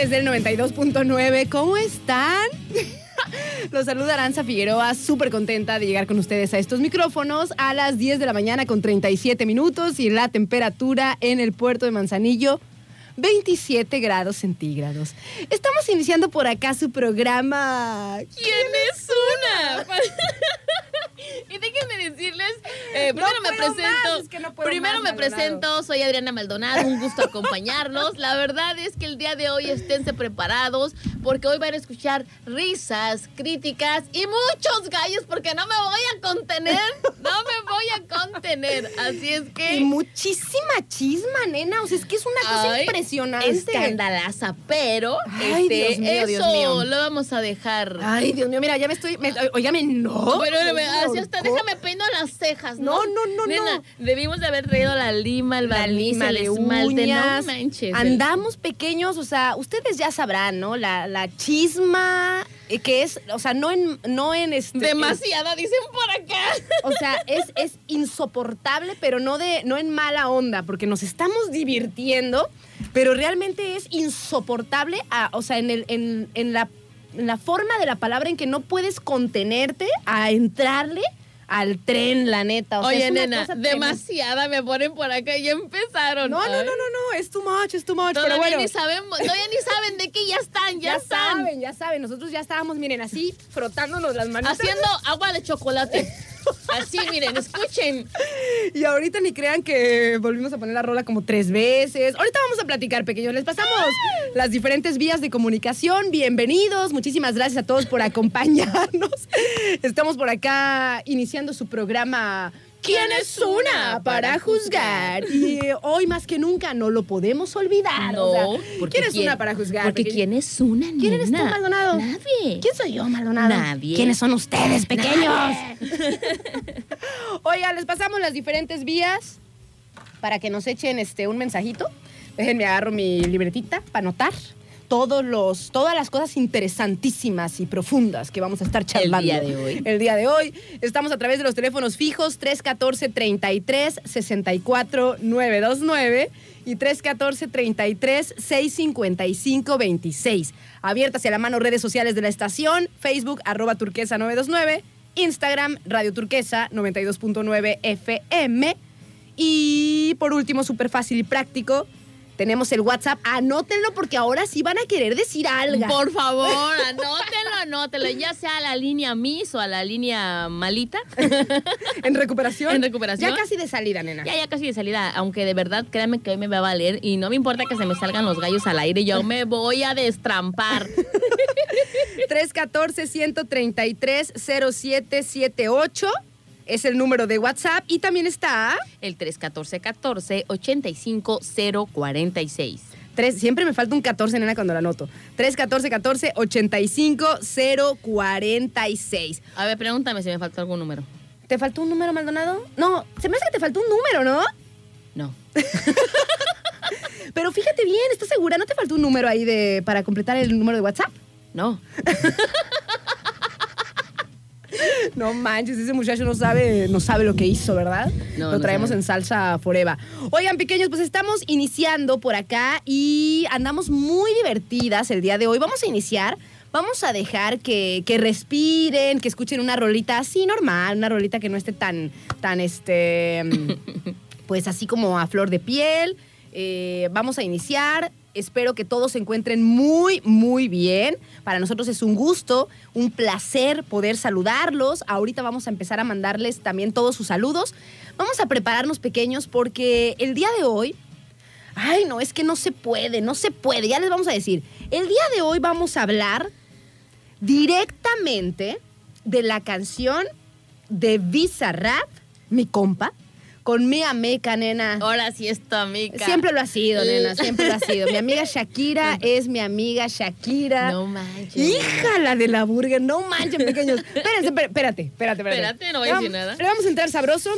Sintonizantes del 92.9. ¿Cómo están? Los saluda Aranza Figueroa, súper contenta de llegar con ustedes a estos micrófonos a las 10 de la mañana con 37 minutos y la temperatura en el puerto de Manzanillo 27 grados centígrados. Estamos iniciando por acá su programa. ¿Quién es una? déjenme decirles, eh, No primero me presento, más, es que no puedo primero más, me Maldonado. presento, soy Adriana Maldonado, un gusto acompañarlos. La verdad es que el día de hoy esténse preparados porque hoy van a escuchar risas, críticas y muchos gallos porque no me voy a contener, no me voy a contener. Así es que Y muchísima chisma, nena. O sea, es que es una cosa Ay, impresionante. escandalaza, pero Ay, este, Dios mío, eso Dios mío. lo vamos a dejar. Ay, Dios mío, mira, ya me estoy. Me, no. Me así hasta ahorcó. déjame peino las cejas, ¿no? No, no, no, Nena, no. debimos de haber traído la lima, el barniz, el esmalte, uñas. no manches. Andamos pequeños, o sea, ustedes ya sabrán, ¿no? La, la chisma, eh, que es, o sea, no en, no en este. Demasiada, dicen por acá. O sea, es, es insoportable, pero no de, no en mala onda, porque nos estamos divirtiendo, pero realmente es insoportable, a- o sea, en el, en, en la, en la forma de la palabra en que no puedes contenerte a entrarle al tren, la neta. O sea, Oye, es una nena, cosa demasiada me ponen por acá y ya empezaron. No, no, no, no, no, es too much, es too much. Todavía pero bueno, ni sabemos, todavía ni saben de qué ya están, ya, ya están. saben, ya saben. Nosotros ya estábamos, miren, así, frotándonos las manos. Haciendo agua de chocolate. Así, miren, escuchen. Y ahorita ni crean que volvimos a poner la rola como tres veces. Ahorita vamos a platicar, pequeños. Les pasamos las diferentes vías de comunicación. Bienvenidos. Muchísimas gracias a todos por acompañarnos. Estamos por acá iniciando su programa. ¿Quién es una para juzgar? Y hoy más que nunca no lo podemos olvidar. No, o sea, porque ¿quién es una para juzgar? Porque pequeño? ¿quién es una, nena? ¿Quién eres tú, Maldonado? Nadie. ¿Quién soy yo, Maldonado? Nadie. ¿Quiénes son ustedes, pequeños? Oiga, les pasamos las diferentes vías para que nos echen este un mensajito. Déjenme agarro mi libretita para anotar todos los, todas las cosas interesantísimas y profundas que vamos a estar charlando. día de hoy. El día de hoy. Estamos a través de los teléfonos fijos 314 33 64 929 y 314 33 655 26. Abiertas a la mano redes sociales de la estación, Facebook arroba turquesa 929, Instagram Radio Turquesa 92.9 FM y por último, súper fácil y práctico, tenemos el WhatsApp. Anótenlo porque ahora sí van a querer decir algo. Por favor, anótenlo, anótenlo. Ya sea a la línea Miss o a la línea malita. En recuperación. En recuperación. Ya casi de salida, nena. Ya, ya casi de salida. Aunque de verdad, créanme que hoy me va a valer. Y no me importa que se me salgan los gallos al aire. Yo me voy a destrampar. 314-133-0778 es el número de WhatsApp y también está... El 314-14-85046. Tres, siempre me falta un 14, nena, cuando la anoto. 314-14-85-046. A ver, pregúntame si me faltó algún número. ¿Te faltó un número, Maldonado? No, se me hace que te faltó un número, ¿no? No. Pero fíjate bien, ¿estás segura? ¿No te faltó un número ahí de para completar el número de WhatsApp? No. No manches, ese muchacho no sabe, no sabe lo que hizo, ¿verdad? No, lo traemos en salsa forever. Oigan, pequeños, pues estamos iniciando por acá y andamos muy divertidas el día de hoy. Vamos a iniciar. Vamos a dejar que, que respiren, que escuchen una rolita así normal, una rolita que no esté tan, tan, este, pues así como a flor de piel. Eh, vamos a iniciar. Espero que todos se encuentren muy, muy bien. Para nosotros es un gusto, un placer poder saludarlos. Ahorita vamos a empezar a mandarles también todos sus saludos. Vamos a prepararnos pequeños porque el día de hoy, ay no, es que no se puede, no se puede, ya les vamos a decir. El día de hoy vamos a hablar directamente de la canción de Visa Rap, mi compa, con mi amiga, nena. Ahora sí es tu amiga. Siempre lo ha sido, nena, siempre lo ha sido. Mi amiga Shakira es mi amiga Shakira. No manches. Híjala de la burger, no manchen, pequeños. Espérense, espé- espérate, espérate, espérate. Espérate, no voy a decir nada. Le vamos a entrar sabroso.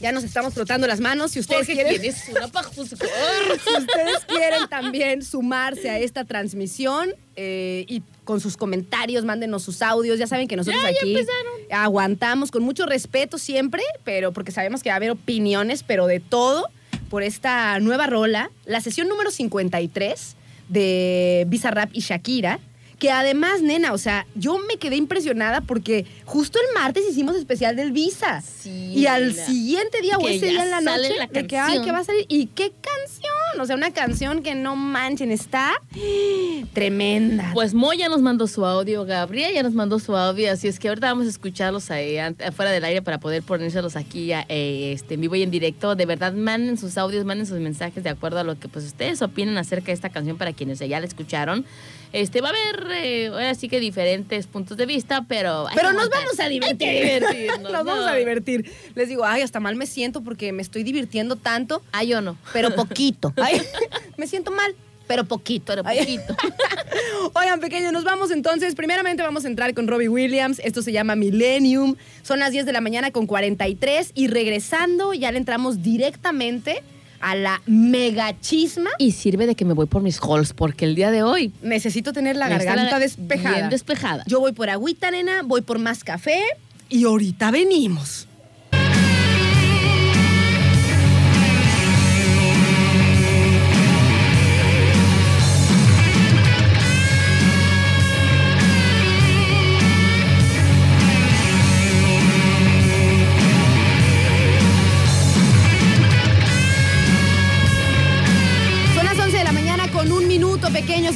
Ya nos estamos frotando las manos. Si ustedes Porque quieren, una si ustedes quieren también sumarse a esta transmisión eh, y con sus comentarios, mándenos sus audios. Ya saben que nosotros Ya, aquí aguantamos con mucho respeto siempre, pero porque sabemos que va a haber opiniones, pero de todo por esta nueva rola, la sesión número 53 de Bizarrap y Shakira. Que además, nena, o sea, yo me quedé impresionada porque justo el martes hicimos especial del Visa. Sí, y al siguiente día o Que ese día en la noche, la de que, ay, que va a salir. ¿Y qué? O sea, una canción que no manchen, está tremenda. Pues Moy ya nos mandó su audio, Gabriel ya nos mandó su audio, así es que ahorita vamos a escucharlos ahí, afuera del aire para poder ponérselos aquí eh, este, en vivo y en directo. De verdad, manden sus audios, manden sus mensajes de acuerdo a lo que pues ustedes opinen acerca de esta canción para quienes ya la escucharon. Este, va a haber eh, ahora sí que diferentes puntos de vista, pero... Pero nos vamos a divertir. Divertirnos, nos vamos a divertir. Les digo, ay, hasta mal me siento porque me estoy divirtiendo tanto, Ah, yo no. pero poquito. Ay, me siento mal, pero poquito. Pero poquito. Oigan, pequeños, nos vamos entonces. Primeramente vamos a entrar con Robbie Williams. Esto se llama Millennium. Son las 10 de la mañana con 43. Y regresando, ya le entramos directamente a la mega chisma. Y sirve de que me voy por mis halls, porque el día de hoy... Necesito tener la garganta despejada. Bien despejada. Yo voy por agüita, nena, voy por más café y ahorita venimos.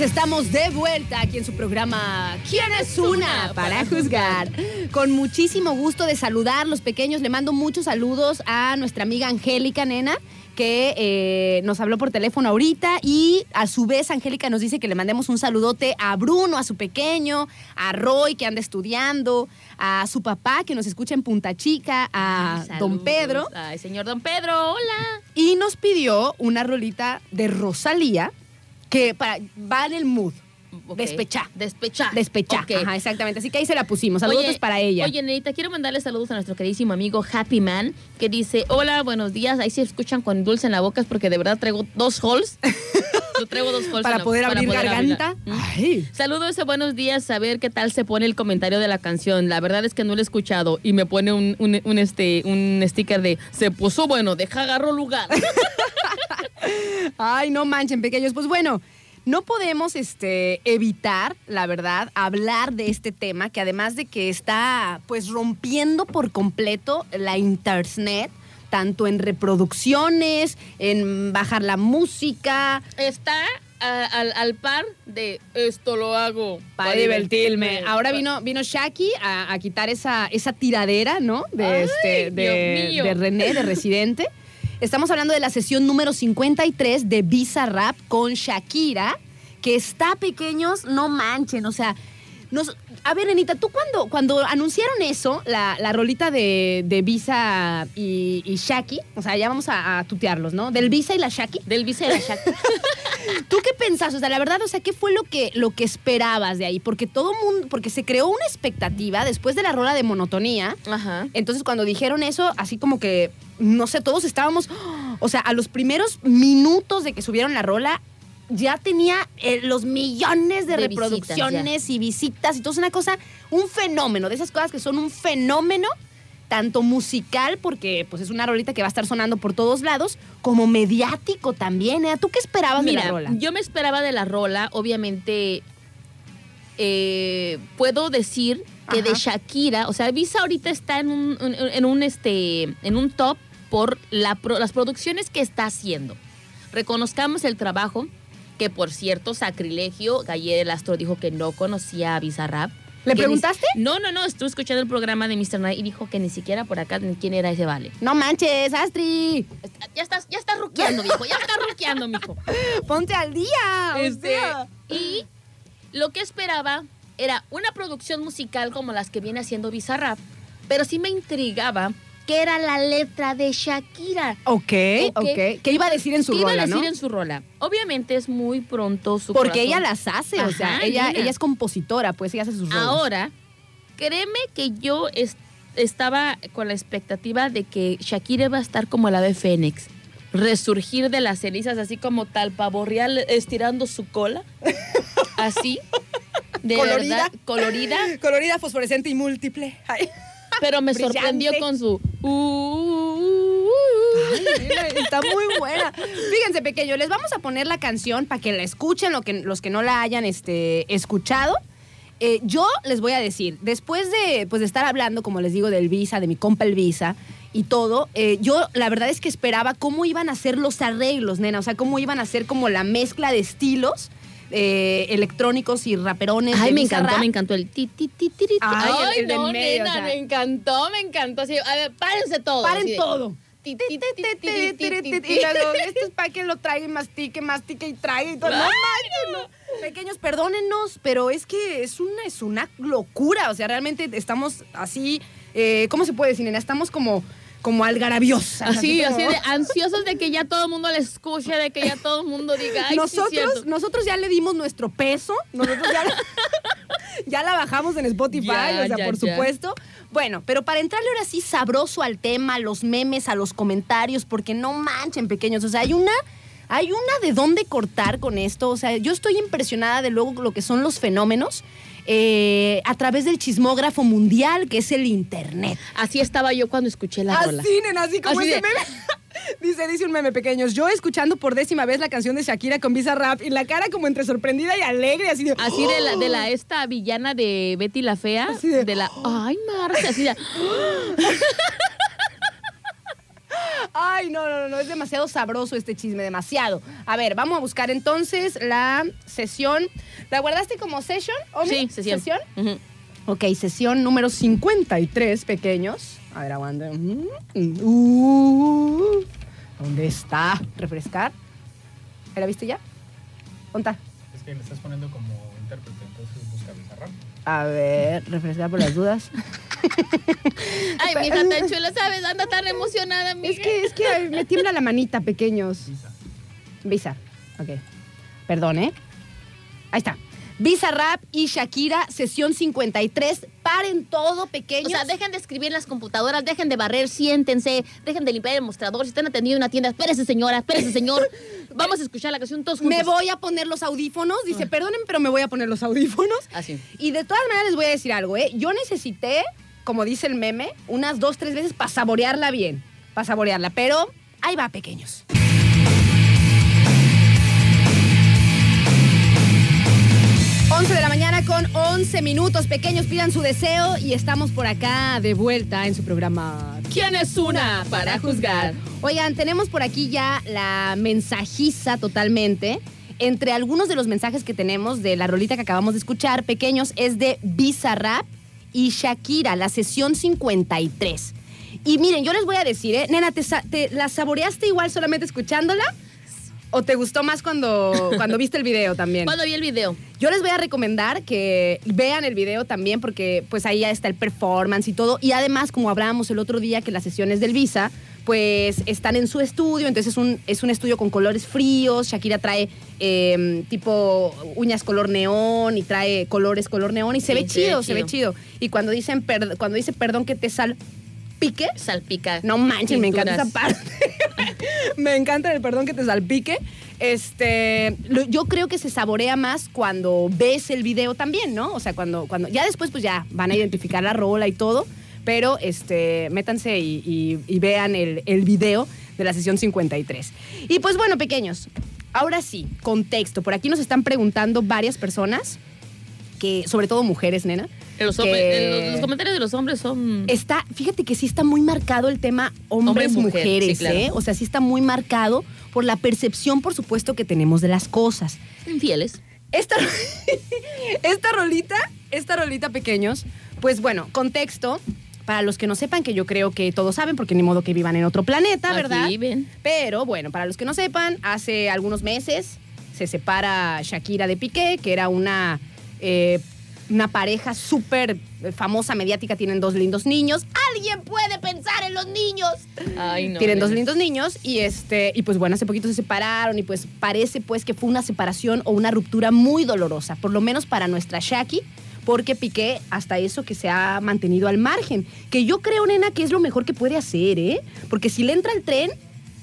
Pequeños. Estamos de vuelta aquí en su programa ¿Quién es una para juzgar? Con muchísimo gusto de saludar los pequeños. Le mando muchos saludos a nuestra amiga Angélica Nena que eh, nos habló por teléfono ahorita y a su vez Angélica nos dice que le mandemos un saludote a Bruno, a su pequeño, a Roy que anda estudiando, a su papá que nos escucha en Punta Chica, a Ay, Don. Pedro. Ay, señor Don Pedro, hola. Y nos pidió una rolita de Rosalía que para, va en el mood. Ok. Despechá. Despechá. Despechá. Ajá, exactamente. Así que ahí se la pusimos. Saludos Oye, para ella. Oye, Nenita, quiero mandarle saludos a nuestro queridísimo amigo Happy Man, que dice, hola, buenos días. Ahí se escuchan con dulce en la boca, es porque de verdad traigo dos holes. Yo traigo dos holes para la- poder abrir garganta. Ay. Saludos y buenos días, saber qué tal se pone el comentario de la canción. La verdad es que no lo he escuchado y me pone un, un, un, este, un sticker de se puso bueno, deja agarro lugar. Ay, no manchen, pequeños. Pues bueno, no podemos este, evitar, la verdad, hablar de este tema que además de que está pues rompiendo por completo la internet, tanto en reproducciones, en bajar la música, Está a- al, al par de esto lo hago para divertirme. Ahora vino, vino Shaki a, a quitar esa, esa tiradera, ¿no? De, Ay, este, de René, de Residente. Estamos hablando de la sesión número 53 de Visa Rap con Shakira, que está pequeños, no manchen, o sea. Nos, a ver, Anita, tú cuando, cuando anunciaron eso, la, la rolita de, de Visa y, y Shaki, o sea, ya vamos a, a tutearlos, ¿no? Del Visa y la Shaki. Del vice de la Shakira. ¿Tú qué pensás? O sea, la verdad, o sea, ¿qué fue lo que, lo que esperabas de ahí? Porque todo mundo, porque se creó una expectativa después de la rola de monotonía. Ajá. Entonces, cuando dijeron eso, así como que, no sé, todos estábamos, o sea, a los primeros minutos de que subieron la rola, ya tenía eh, los millones de, De visitas, reproducciones y visitas y todo. Es una cosa, un fenómeno, de esas cosas que son un fenómeno tanto musical, porque pues es una rolita que va a estar sonando por todos lados, como mediático también. ¿eh? ¿Tú qué esperabas de la rola? yo me esperaba de la rola, obviamente eh, puedo decir que de. Shakira, o sea, Visa ahorita está en un, en, en un este en un top por la pro- las producciones que está haciendo. Reconozcamos el trabajo, que por cierto, sacrilegio, Gayer el Astro dijo que no conocía a Bizarrap. ¿Le ni- preguntaste? No, no, no, estuve escuchando el programa de Mr. Night y dijo que ni siquiera por acá ni quién era ese vale. No manches, Astri. Ya estás, ya estás ruqueando, viejo, ya estás ruqueando, mijo. Ponte al día. Este, y lo que esperaba era una producción musical como las que viene haciendo Bizarrap, pero sí me intrigaba que era la letra de Shakira. Ok, Ok. ok. ¿Qué iba a decir en su ¿Qué iba rola, a decir no? en su rola? Obviamente es muy pronto su Porque corazón. ella las hace, o sea, ella, ella es compositora, pues ella hace sus rolas. Ahora, créeme que yo es- estaba con la expectativa de que Shakira iba a estar como el ave fénix. Resurgir de las cenizas, así como tal pavo real estirando su cola. Así. De Colorida. verdad, colorida. Colorida, fosforescente y múltiple. Ay. Pero me Brillante. sorprendió con su. "Uh, uh, uh". Ay, está muy buena. Fíjense, pequeño, les vamos a poner la canción para que la escuchen lo que, los que no la hayan este, escuchado. Eh, yo les voy a decir, después de, pues, de estar hablando, como les digo, del Visa, de mi compa el Visa y todo, eh, yo la verdad es que esperaba cómo iban a ser los arreglos, nena. O sea, cómo iban a ser como la mezcla de estilos eh, electrónicos y raperones. Ay, me encantó, me encantó el ti, ti, ti, ti, Ay, no, nena, me encantó, me encantó. Así, a ver, párense todo. Paren todo. Y es para que lo traiga y mastique, mastique y traiga y todo. No, Pequeños, perdónennos, pero es que es una, es una locura. O sea, realmente estamos así, eh, ¿cómo se puede decir, nena? Estamos como como algarabiosas. Así, como- así de ansiosos de que ya todo el mundo le escuche, de que ya todo el mundo diga, ay, nosotros, nosotros ya le dimos nuestro peso, nosotros ya, la- ya la bajamos en Spotify, Ya, o sea, ya, por supuesto. Bueno, pero para entrarle ahora sí sabroso al tema, a los memes, a los comentarios, porque no manchen pequeños, o sea, hay una... Hay una de dónde cortar con esto. O sea, yo estoy impresionada de luego lo que son los fenómenos eh, a través del chismógrafo mundial, que es el Internet. Así estaba yo cuando escuché la rola. Así, nena, así como Así ese de- meme. Dice, dice un meme pequeños. Yo escuchando por décima vez la canción de Shakira con Visa Rap y la cara como entre sorprendida y alegre, así de. Así de la, de la esta villana de Betty la Fea. Así de- de la. Ay, Marcia, así de. Ay, no, no, no, es demasiado sabroso este chisme, demasiado. A ver, vamos a buscar entonces la sesión. ¿La guardaste como session? Omi? Sí, sesión. Ujú. Ok, sesión número 53, pequeños. A ver, aguanta. Mm, uh, ¿Dónde está? ¿Refrescar? ¿La viste ya? ¿Dónde está? Que le estás poniendo como intérprete, entonces busca Bizarrap. A ver, refrescar por las dudas. Ay, mi hija tan chula, ¿sabes? Anda tan emocionada, mi Es que, es que me tiembla la manita, pequeños. Visa. Visa. Ok. Perdón, ¿eh? Ahí está. Visa Rap y Shakira, sesión 53. Paren todo, O pequeños. sea, dejen de escribir en las computadoras, dejen de barrer, siéntense, dejen de limpiar el mostrador. Si están atendiendo una tienda, espérese, señora, espérese, señor. Vamos a escuchar la canción todos juntos. me voy a poner los audífonos. Dice, perdonen, pero me voy a poner los audífonos. Así. Y de todas maneras les voy a decir algo, ¿eh? Yo necesité, como dice el meme, unas dos, tres veces para saborearla bien. Para saborearla. Pero ahí va, pequeños. 11 de la mañana con 11 minutos. Pequeños, pidan su deseo y estamos por acá de vuelta en su programa. ¿Quién es una para juzgar? Oigan, tenemos por aquí ya la mensajiza totalmente. Entre algunos de los mensajes que tenemos de la rolita que acabamos de escuchar, pequeños, es de Bizarrap y Shakira, la sesión 53. Y miren, yo les voy a decir, ¿eh? Nena, ¿te, la saboreaste igual solamente escuchándola? ¿O te gustó más cuando, cuando viste el video también? Cuando vi el video. Yo les voy a recomendar que vean el video también porque pues ahí ya está el performance y todo. Y además, como hablábamos el otro día que las sesiones del Visa, pues están en su estudio, entonces es un, es un estudio con colores fríos. Shakira trae eh, tipo uñas color neón y trae colores color neón y se Sí, ve se ve chido, se ve chido. chido. Y cuando, dicen cuando dice perdón que te salpique, Salpica. no manches, me encanta esa parte. me encanta el perdón que te salpique. este, yo creo que se saborea más cuando ves el video también, ¿no? O sea, cuando, cuando, ya después pues ya van a identificar la rola y todo, pero este, métanse y, y- y vean el, el video de la sesión 53. Y pues bueno, pequeños, ahora sí, contexto. Por aquí nos están preguntando varias personas, que, sobre todo mujeres, nena. Los, que- hombres- los- los comentarios de los hombres son. Está, fíjate que sí está muy marcado el tema Hombre hombres-mujeres, sí, claro. ¿eh? O sea, sí está muy marcado por la percepción, por supuesto, que tenemos de las cosas. infieles. Esta, esta rolita, esta rolita, pequeños, pues bueno, contexto. Para los que no sepan, que yo creo que todos saben, porque ni modo que vivan en otro planeta, ¿verdad? Aquí ven. Pero bueno, para los que no sepan, hace algunos meses se separa Shakira de Piqué, que era una, eh, una pareja súper famosa, mediática, tienen dos lindos niños. ¿Alguien puede pensar en los niños? Ay, no. tienen dos lindos niños y este y pues bueno hace poquito se separaron y pues parece pues que fue una separación o una ruptura muy dolorosa por lo menos para nuestra Shaki porque Piqué hasta eso que se ha mantenido al margen que yo creo nena que es lo mejor que puede hacer eh porque si le entra el tren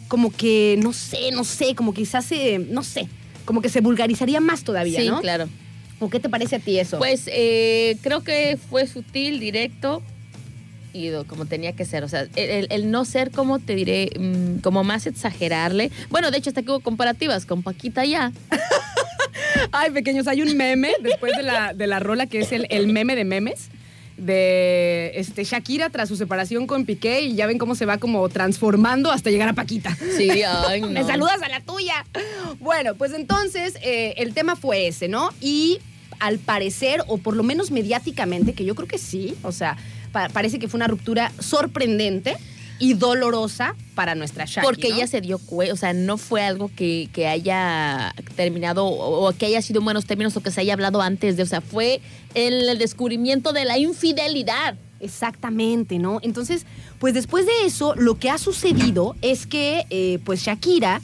como que no sé no sé como quizás se no sé como que se vulgarizaría más todavía Sí, no claro. O qué te parece a ti eso Pues eh, creo que fue sutil, directo y como tenía que ser. O sea, el, el- el no ser, como te diré, mm, como más exagerarle. Bueno, de hecho, hasta que hubo comparativas con Paquita ya. Ay, pequeños, hay un meme después de la, de la rola que es el, el meme de memes de este, Shakira tras su separación con Piqué y ya ven cómo se va como transformando hasta llegar a Paquita. Sí, ay, no. Me saludas a la tuya. Bueno, pues entonces eh, el tema fue ese, ¿no? Y al parecer, o por lo menos mediáticamente, que yo creo que sí, o sea, pa- parece que fue una ruptura sorprendente y dolorosa para nuestra Shakira. Porque ella se dio cuenta, o sea, no fue algo que, que haya terminado o, o que haya sido en buenos términos o que se haya hablado antes de, o sea, fue el, el descubrimiento de la infidelidad. Exactamente, ¿no? Entonces, pues después de eso, lo que ha sucedido es que, eh, pues Shakira,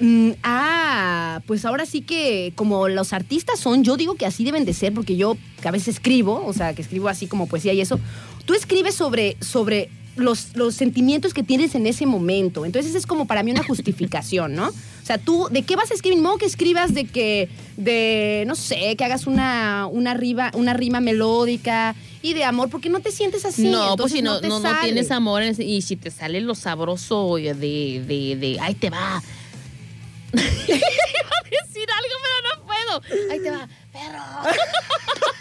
mm, ah, pues ahora sí que como los artistas son, yo digo que así deben de ser, porque yo que a veces escribo, o sea, que escribo así como poesía y eso, tú escribes sobre, sobre los, los sentimientos que tienes en ese momento. Entonces es como para mí una justificación, ¿no? O sea, tú, ¿de qué vas a escribir? No que escribas de que, de, no sé, que hagas una, una, riba, una rima melódica y de amor, porque no te sientes así. no, pues si no, te no, no tienes amor y si te sale lo sabroso de, de, de, ahí te va. Iba a decir algo, pero no puedo. Ahí te va, perro.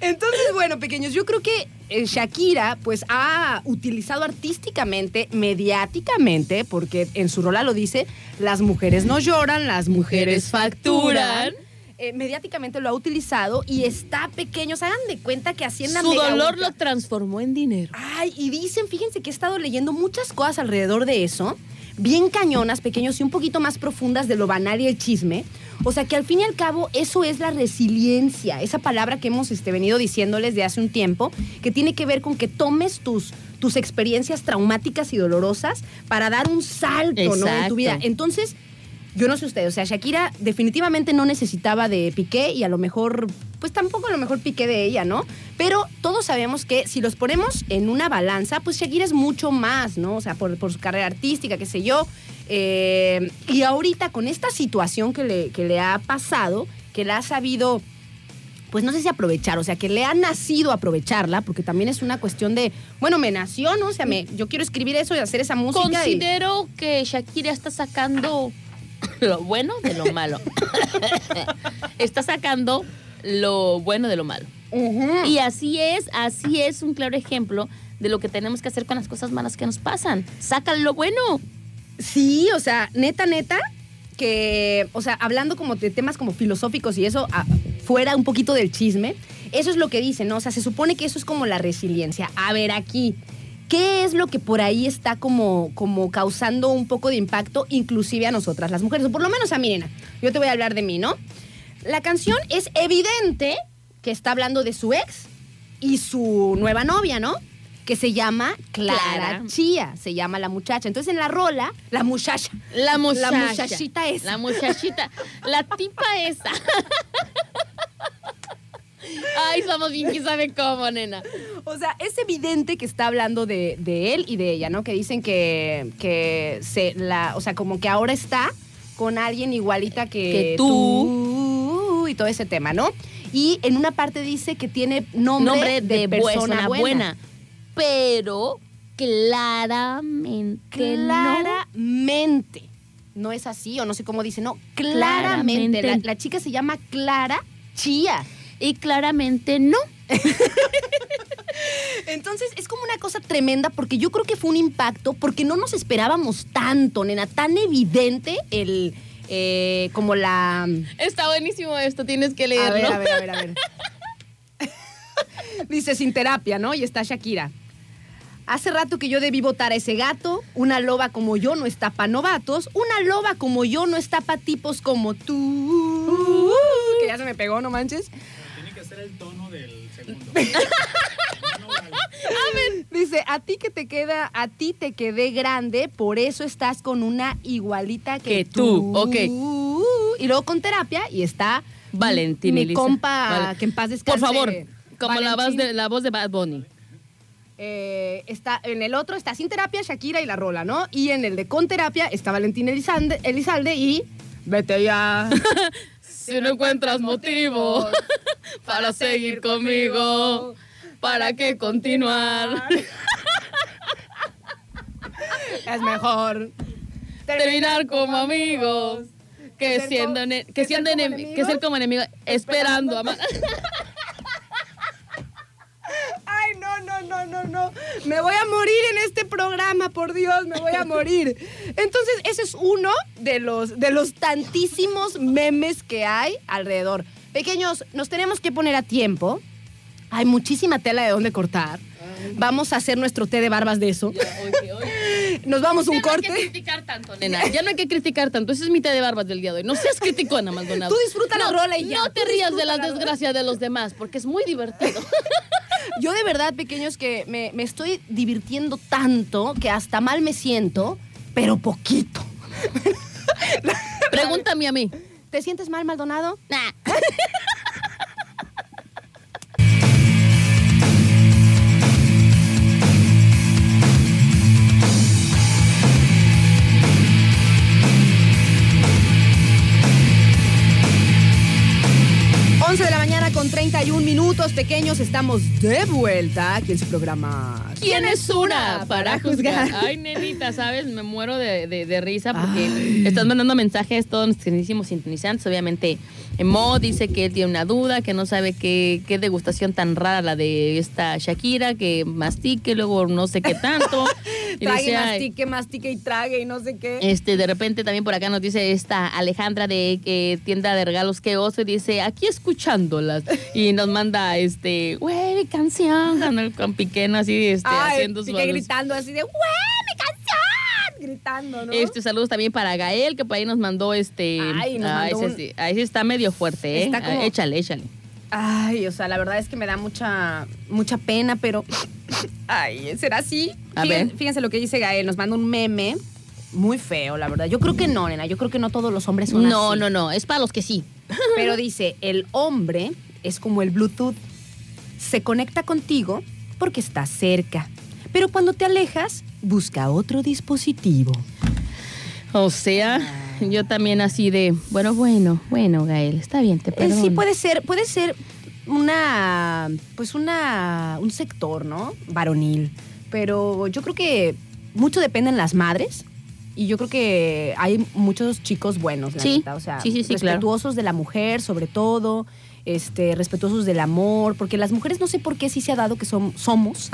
Entonces, bueno, pequeños, yo creo que eh, Shakira, pues, ha utilizado artísticamente, mediáticamente, porque en su rola lo dice, las mujeres no lloran, las mujeres Mujeres facturan. Eh, mediáticamente lo ha utilizado y está pequeños. Hagan de cuenta que Hacienda Su Mega dolor Ultra- lo transformó en dinero. Ay, y dicen, fíjense que he estado leyendo muchas cosas alrededor de eso, bien cañonas, pequeños y un poquito más profundas de lo banal y el chisme. O sea que al fin y al cabo eso es la resiliencia, esa palabra que hemos este, venido diciéndoles de hace un tiempo, que tiene que ver con que tomes tus, tus experiencias traumáticas y dolorosas para dar un salto ¿no? en tu vida. Entonces, yo no sé ustedes, o sea, Shakira definitivamente no necesitaba de Piqué y a lo mejor, pues tampoco a lo mejor Piqué de ella, ¿no? Pero todos sabemos que si los ponemos en una balanza, pues Shakira es mucho más, ¿no? O sea, por, por su carrera artística, qué sé yo. Eh, y ahorita con esta situación que le, que le ha pasado, que la ha sabido pues no sé si aprovechar, o sea, que le ha nacido aprovecharla, porque también es una cuestión de, bueno, me nació, ¿no? O sea, me, yo quiero escribir eso y hacer esa música. Considero que Shakira está sacando lo bueno de lo malo. está sacando lo bueno de lo malo. Y así es, así es un claro ejemplo de lo que tenemos que hacer con las cosas malas que nos pasan. Saca lo bueno. Sí, o sea, neta, neta, que, o sea, hablando como de temas como filosóficos y eso, a- fuera un poquito del chisme, eso es lo que dicen, ¿no? O sea, se supone que eso es como la resiliencia. A ver, aquí, ¿qué es lo que por ahí está como, como causando un poco de impacto, inclusive a nosotras, las mujeres? O por lo menos a mí, nena. Yo te voy a hablar de mí, ¿no? La canción es evidente que está hablando de su ex y su nueva novia, ¿no? Que se llama Clara, Clara. Chía, se llama la muchacha. Entonces en la rola, la muchacha. La muchacha. La muchachita esa. La muchachita. La tipa esa. Ay, somos bien, ¿quién sabe cómo, nena? O sea, es evidente que está hablando de, de él y de ella, ¿no? Que dicen que, que se la, o sea, como que ahora está con alguien igualita que, Que tú. y todo ese tema, ¿no? Y en una parte dice que tiene nombre, Nombre de, persona buena. Pero claramente Claramente. No es así, o no sé cómo dice, no, claramente. Claramente. La, la chica se llama Clara Chía. Y claramente no. Entonces es como una cosa tremenda porque yo creo que fue un impacto porque no nos esperábamos tanto, nena, tan evidente el eh, como la Está buenísimo esto, tienes que a leerlo. ver, a ver, a ver, a ver. Dice sin terapia, ¿no? Y está Shakira. Hace rato que yo debí votar a ese gato. Una loba como yo no está pa' novatos. Una loba como yo no está pa' tipos como tú. Que ya se me pegó, no manches. Ser el tono del segundo. No vale. Dice, a ti que te queda, a ti te quedé grande, por eso estás con una igualita que, Que tú, ok. Y luego con terapia y está Valentín mi Elisa. compa, Vale. que en paz Por descanse. favor, como la voz, de, la voz de Bad Bunny. Eh, está, en el otro está sin terapia Shakira y la rola, ¿no? Y en el de con terapia está Valentín Elizalde, Elizalde y vete ya. Si no encuentras motivo para seguir conmigo, ¿para qué continuar? es mejor Terminar como amigos. Que siendo, que siendo que ser como enemigo, esperando amar. Ay, no, no, no, no, no. Me voy a morir en este programa, por Dios, me voy a morir. Entonces, ese es uno de los, de los tantísimos memes que hay alrededor. Pequeños, nos tenemos que poner a tiempo. Hay muchísima tela de dónde cortar. Vamos a hacer nuestro té de barbas de eso. Nos vamos un Ya no hay que corte. criticar tanto, nena. Ya no hay que criticar tanto. Ese es mi té de barbas del día de hoy. No seas criticona, Maldonado. Tú disfruta la no, rola y ya. No te rías de la rola. desgracias de los demás, porque es muy divertido. Yo de verdad, pequeños, que me, me estoy divirtiendo tanto que hasta mal me siento, pero poquito. Pregúntame a mí. ¿Te sientes mal, Maldonado? Nah. con 31 minutos, pequeños, estamos de vuelta aquí en su programa. ¿Quién es una para juzgar? Ay, nenita, ¿sabes? Me muero de, de- de risa porque Ay. están mandando mensajes todos nuestros queridísimos sintonizantes. Obviamente, Mo dice que él tiene una duda, que no sabe qué, qué degustación tan rara la de esta Shakira, que mastique, luego no sé qué tanto. Y Trague, dice, mastique, mastique y trague y no sé qué. Este, de repente también por acá nos dice esta Alejandra de eh, tienda de regalos que oso y dice aquí escuchándolas y nos manda este güey canción con el con Piqueno así este haciendo gritando así de, ¡Güey, mi canción! Gritando, ¿no? Este saludos también para Gael que por ahí nos mandó este Ay, nos ah, mandó ese un- sí, ahí sí está medio fuerte, ¿eh? Está como- Ah, échale, échale. Ay, o sea, la verdad es que me da mucha, mucha pena, pero. Ay, ¿será así? A Fíjense, ver. fíjense lo que dice Gael, nos manda un meme muy feo, la verdad. Yo creo que no, nena. Yo creo que no todos los hombres son No, así. no, no, es para los que sí. Pero dice, el hombre es como el Bluetooth. Se conecta contigo porque está cerca. Pero cuando te alejas, busca otro dispositivo. O sea, yo también así de, bueno, bueno, bueno, Gael, está bien, te Eh, perdono. sí puede ser, puede ser una, pues una, un sector, ¿no? Varonil. Pero yo creo que mucho dependen las madres. Y yo creo que hay muchos chicos buenos, la Sí, neta. O sea, sí, sí, claro. respetuosos de la mujer, sobre todo. Este, respetuosos del amor, porque las mujeres no sé por qué sí se ha dado que son, somos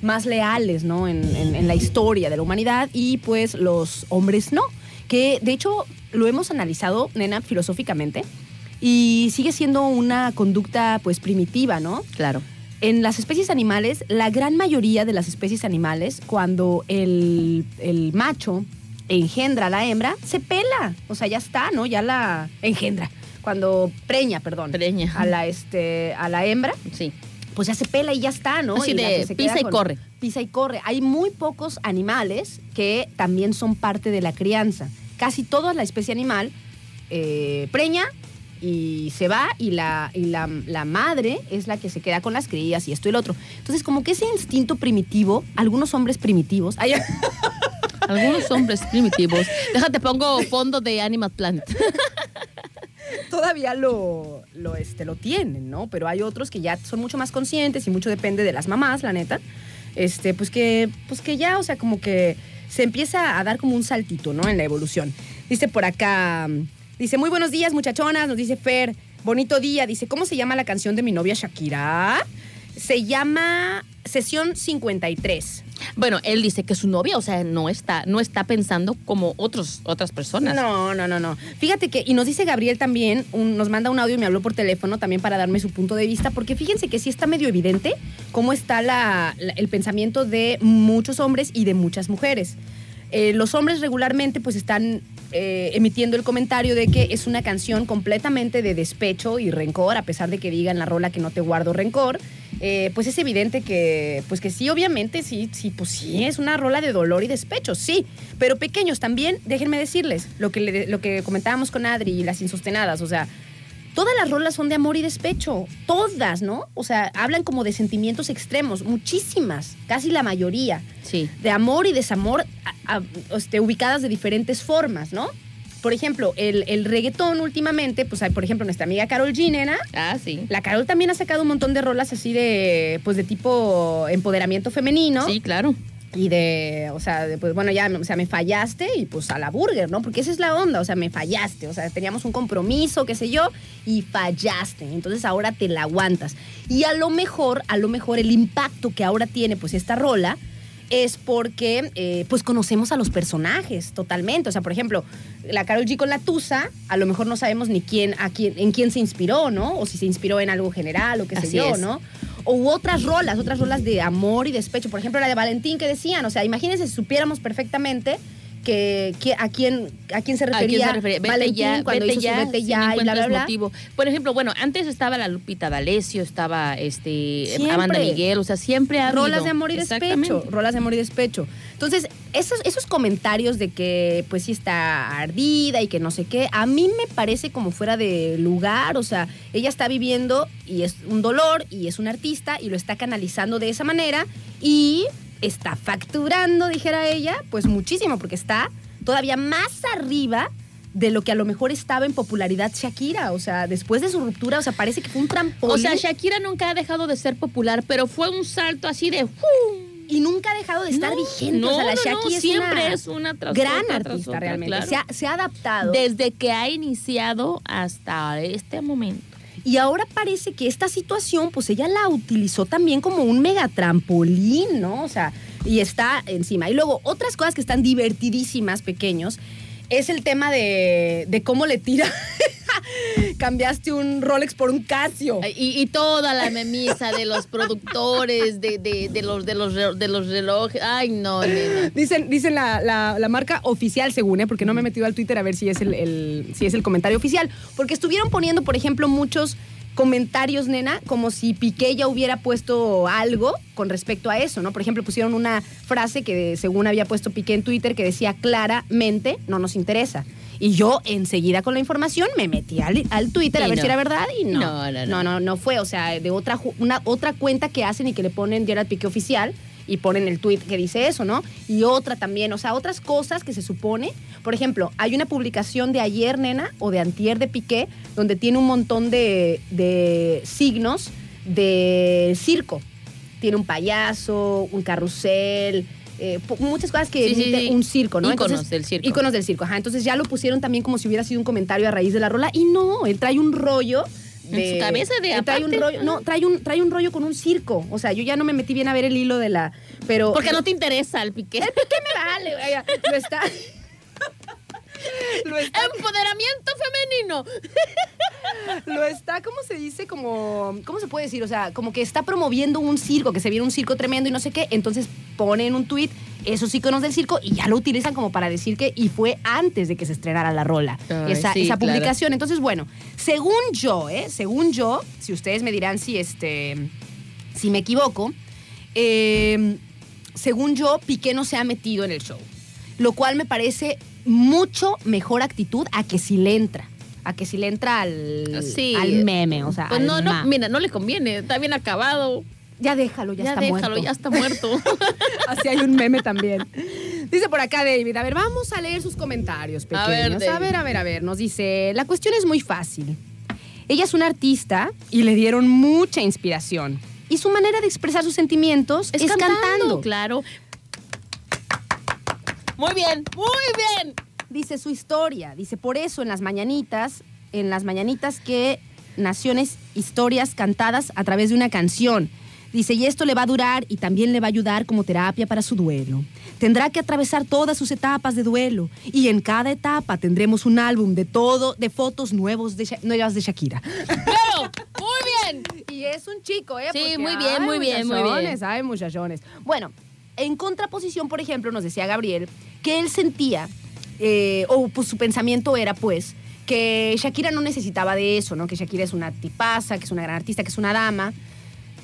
más leales, ¿no? En, en- en la historia de la humanidad y pues los hombres no. Que de hecho lo hemos analizado, nena, filosóficamente y sigue siendo una conducta pues primitiva, ¿no? Claro. En las especies animales, la gran mayoría de las especies animales, cuando el, el macho engendra a la hembra, se pela. O sea, ya está, ¿no? Ya la engendra. Cuando preña, perdón. Preña. A la, este, a la hembra, Sí. pues ya se pela y ya está, ¿no? Así Y de se pisa y corre. Pisa y corre. Hay muy pocos animales que también son parte de la crianza. Casi toda la especie animal eh, preña, y se va y, la, y la, la madre es la que se queda con las crías y esto y el otro. Entonces, como que ese instinto primitivo, algunos hombres primitivos, Algunos hombres primitivos. Déjate, pongo fondo de Animal Planet. todavía lo, lo, este, lo tienen, ¿no? Pero hay otros que ya son mucho más conscientes y mucho depende de las mamás, la neta. Este, pues que, pues que ya, o sea, como que se empieza a dar como un saltito, ¿no? En la evolución. Dice por acá, dice, muy buenos días, muchachonas, nos dice Fer, bonito día. Dice, ¿cómo se llama la canción de mi novia Shakira? Se llama Sesión 53. Bueno, él dice que su novia, o sea, no está, no está pensando como otros, otras personas. No, no, no, no. Fíjate que, y nos dice Gabriel también, un- nos manda un audio y me habló por teléfono también para darme su punto de vista, porque fíjense que sí está medio evidente cómo está la- la- el pensamiento de muchos hombres y de muchas mujeres. Eh, los hombres regularmente pues están eh, emitiendo el comentario de que es una canción completamente de despecho y rencor, a pesar de que digan la rola que no te guardo rencor. Eh, pues es evidente que, pues que sí, obviamente, sí, sí, pues sí, es una rola de dolor y despecho, sí. Pero pequeños también, déjenme decirles, lo que, le- lo que comentábamos con Adri y las insostenadas, o sea, todas las rolas son de amor y despecho, todas, ¿no? O sea, hablan como de sentimientos extremos, muchísimas, casi la mayoría Sí. de amor y desamor a- a- este, ubicadas de diferentes formas, ¿no? Por ejemplo, el, el reggaetón últimamente, pues hay, por ejemplo, nuestra amiga Carol G, nena. Ah, sí. La Carol también ha sacado un montón de rolas así de, pues de tipo empoderamiento femenino. Sí, claro. Y de, o sea, de, pues bueno, ya, o sea, me fallaste y pues a la burger, ¿no? Porque esa es la onda, o sea, me fallaste, o sea, teníamos un compromiso, qué sé yo, y fallaste. Entonces ahora te la aguantas. Y a lo mejor, a lo mejor el impacto que ahora tiene pues esta rola es porque eh, pues conocemos a los personajes totalmente. O sea, por ejemplo, la Carol G con la Tusa, a lo mejor no sabemos ni quién, a quién, en quién se inspiró, ¿no? O si se inspiró en algo general o qué sé Así yo, es. ¿no? O otras rolas, otras rolas de amor y despecho. Por ejemplo, la de Valentín que decían, o sea, imagínense si supiéramos perfectamente que, que a quién a quién se ¿A quién refería, se refería? Vete Valentín ya, cuando vete hizo ya, su vete ya y bla bla bla. motivo. Por ejemplo, bueno, antes estaba la Lupita D'Alessio, estaba este Siempre. Amanda Miguel, o sea, siempre ha habido. rolas de amor y despecho, rolas de amor y despecho. Entonces, esos, esos comentarios de que pues sí está ardida y que no sé qué, a mí me parece como fuera de lugar, o sea, ella está viviendo y es un dolor y es un artista y lo está canalizando de esa manera y está facturando, dijera ella, pues muchísimo porque está todavía más arriba de lo que a lo mejor estaba en popularidad Shakira, o sea, después de su ruptura, o sea, parece que fue un trampolín. O sea, Shakira nunca ha dejado de ser popular, pero fue un salto así de. ¡fum! y nunca ha dejado de estar No, vigente. no, o sea, la no, Shakira es siempre una es una gran otra, artista otra, realmente. claro. Se, ha, se ha adaptado. Desde que ha iniciado hasta este momento. Y ahora parece que esta situación, pues ella la utilizó también como un mega trampolín, ¿no? O sea, y está encima. Y luego, otras cosas que están divertidísimas, pequeños, es el tema de, de cómo le tira. Cambiaste un Rolex por un Casio. Y, y toda la memisa de los productores, de, de, de los, de, los, de los relojes. Ay, no, nena. Dicen, dicen la, la- la marca oficial, según, ¿eh? porque no me he metido al Twitter a ver si es el, el- si es el comentario oficial. Porque estuvieron poniendo, por ejemplo, muchos comentarios, nena, como si Piqué ya hubiera puesto algo con respecto a eso, ¿no? Por ejemplo, pusieron una frase que según había puesto Piqué en Twitter que decía claramente, no nos interesa. Y yo enseguida con la información me metí al, al Twitter Y a ver no. si era verdad y no. No, no, no. no, no, no fue. O sea, de otra, una, otra cuenta que hacen y que le ponen Gerard Piqué oficial y ponen el tweet que dice eso, ¿no? Y otra también, o sea, otras cosas que se supone. Por ejemplo, hay una publicación de ayer, nena, o de antier de Piqué, donde tiene un montón de, de signos de circo. Tiene un payaso, un carrusel, eh, muchas cosas que Sí, sí, emite sí. un circo, ¿no? Íconos del circo. Íconos del circo, ajá. Entonces ya lo pusieron también como si hubiera sido un comentario a raíz de la rola. Y no, él trae un rollo. De, En su cabeza de trae un rollo, no, trae un, trae un rollo con un circo. O sea, yo ya no me metí bien a ver el hilo de la. Pero. Porque no te interesa el piqué. ¿Qué me vale? Lo está. lo está Empoderamiento femenino. lo está, ¿cómo se dice? Como, ¿cómo se puede decir? O sea, como que está promoviendo un circo, que se viene un circo tremendo y no sé qué. Entonces pone en un tuit esos iconos del circo y ya lo utilizan como para decir que, y fue antes de que se estrenara la rola, Ay, esa, sí, esa claro. publicación. Entonces, bueno, según yo, ¿eh? Según yo, si ustedes me dirán si este, si me equivoco, eh, según yo, Piqué no se ha metido en el show. Lo cual me parece mucho mejor actitud a que si le entra. a que si le entra al, Sí. al meme, o sea, Pues al no, no, ma- mira, no le conviene, está bien acabado. Ya déjalo, ya, Ya, está déjalo, muerto. ya está muerto. Así hay un meme también. Dice por acá David, a ver, vamos a leer sus comentarios pequeños. A ver, A ver, a ver, a ver, nos dice, la cuestión es muy fácil. Ella es una artista y le dieron mucha inspiración. Y su manera de expresar sus sentimientos es, cantando. claro. Muy bien, muy bien. Dice su historia, dice, por eso en las mañanitas, en las mañanitas que naciones, historias cantadas a través de una canción. Dice, y esto le va a durar y también le va a ayudar como terapia para su duelo. Tendrá que atravesar todas sus etapas de duelo y en cada etapa tendremos un álbum de todo, de fotos nuevos de, nuevas de Shakira. Claro, muy bien. Y es un chico, ¿eh? Sí, Porque muy bien, muy bien, muy bien. Hay muchachones. Bueno, en contraposición, por ejemplo, nos decía Gabriel que él sentía, eh, o pues su pensamiento era, pues, que Shakira no necesitaba de eso, ¿no? Que Shakira es una tipaza, que es una gran artista, que es una dama.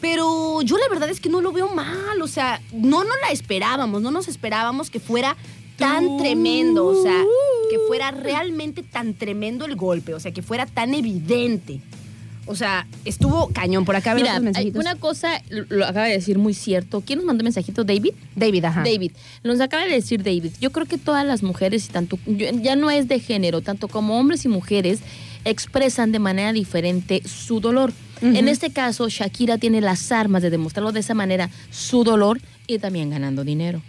Pero yo la verdad es que no lo veo mal, o sea, no nos la esperábamos, no nos esperábamos que fuera tan tremendo, o sea, que fuera realmente tan tremendo el golpe, o sea, que fuera tan evidente. O sea, estuvo cañón por acá. Mira, mensajitos. una cosa lo, acaba de decir muy cierto. ¿Quién nos mandó mensajito? ¿David? David, ajá. David, nos acaba de decir David, yo creo que todas las mujeres, y tanto, ya no es de género, tanto como hombres y mujeres, expresan de manera diferente su dolor. En este caso, Shakira tiene las armas de demostrarlo de esa manera, su dolor y también ganando dinero.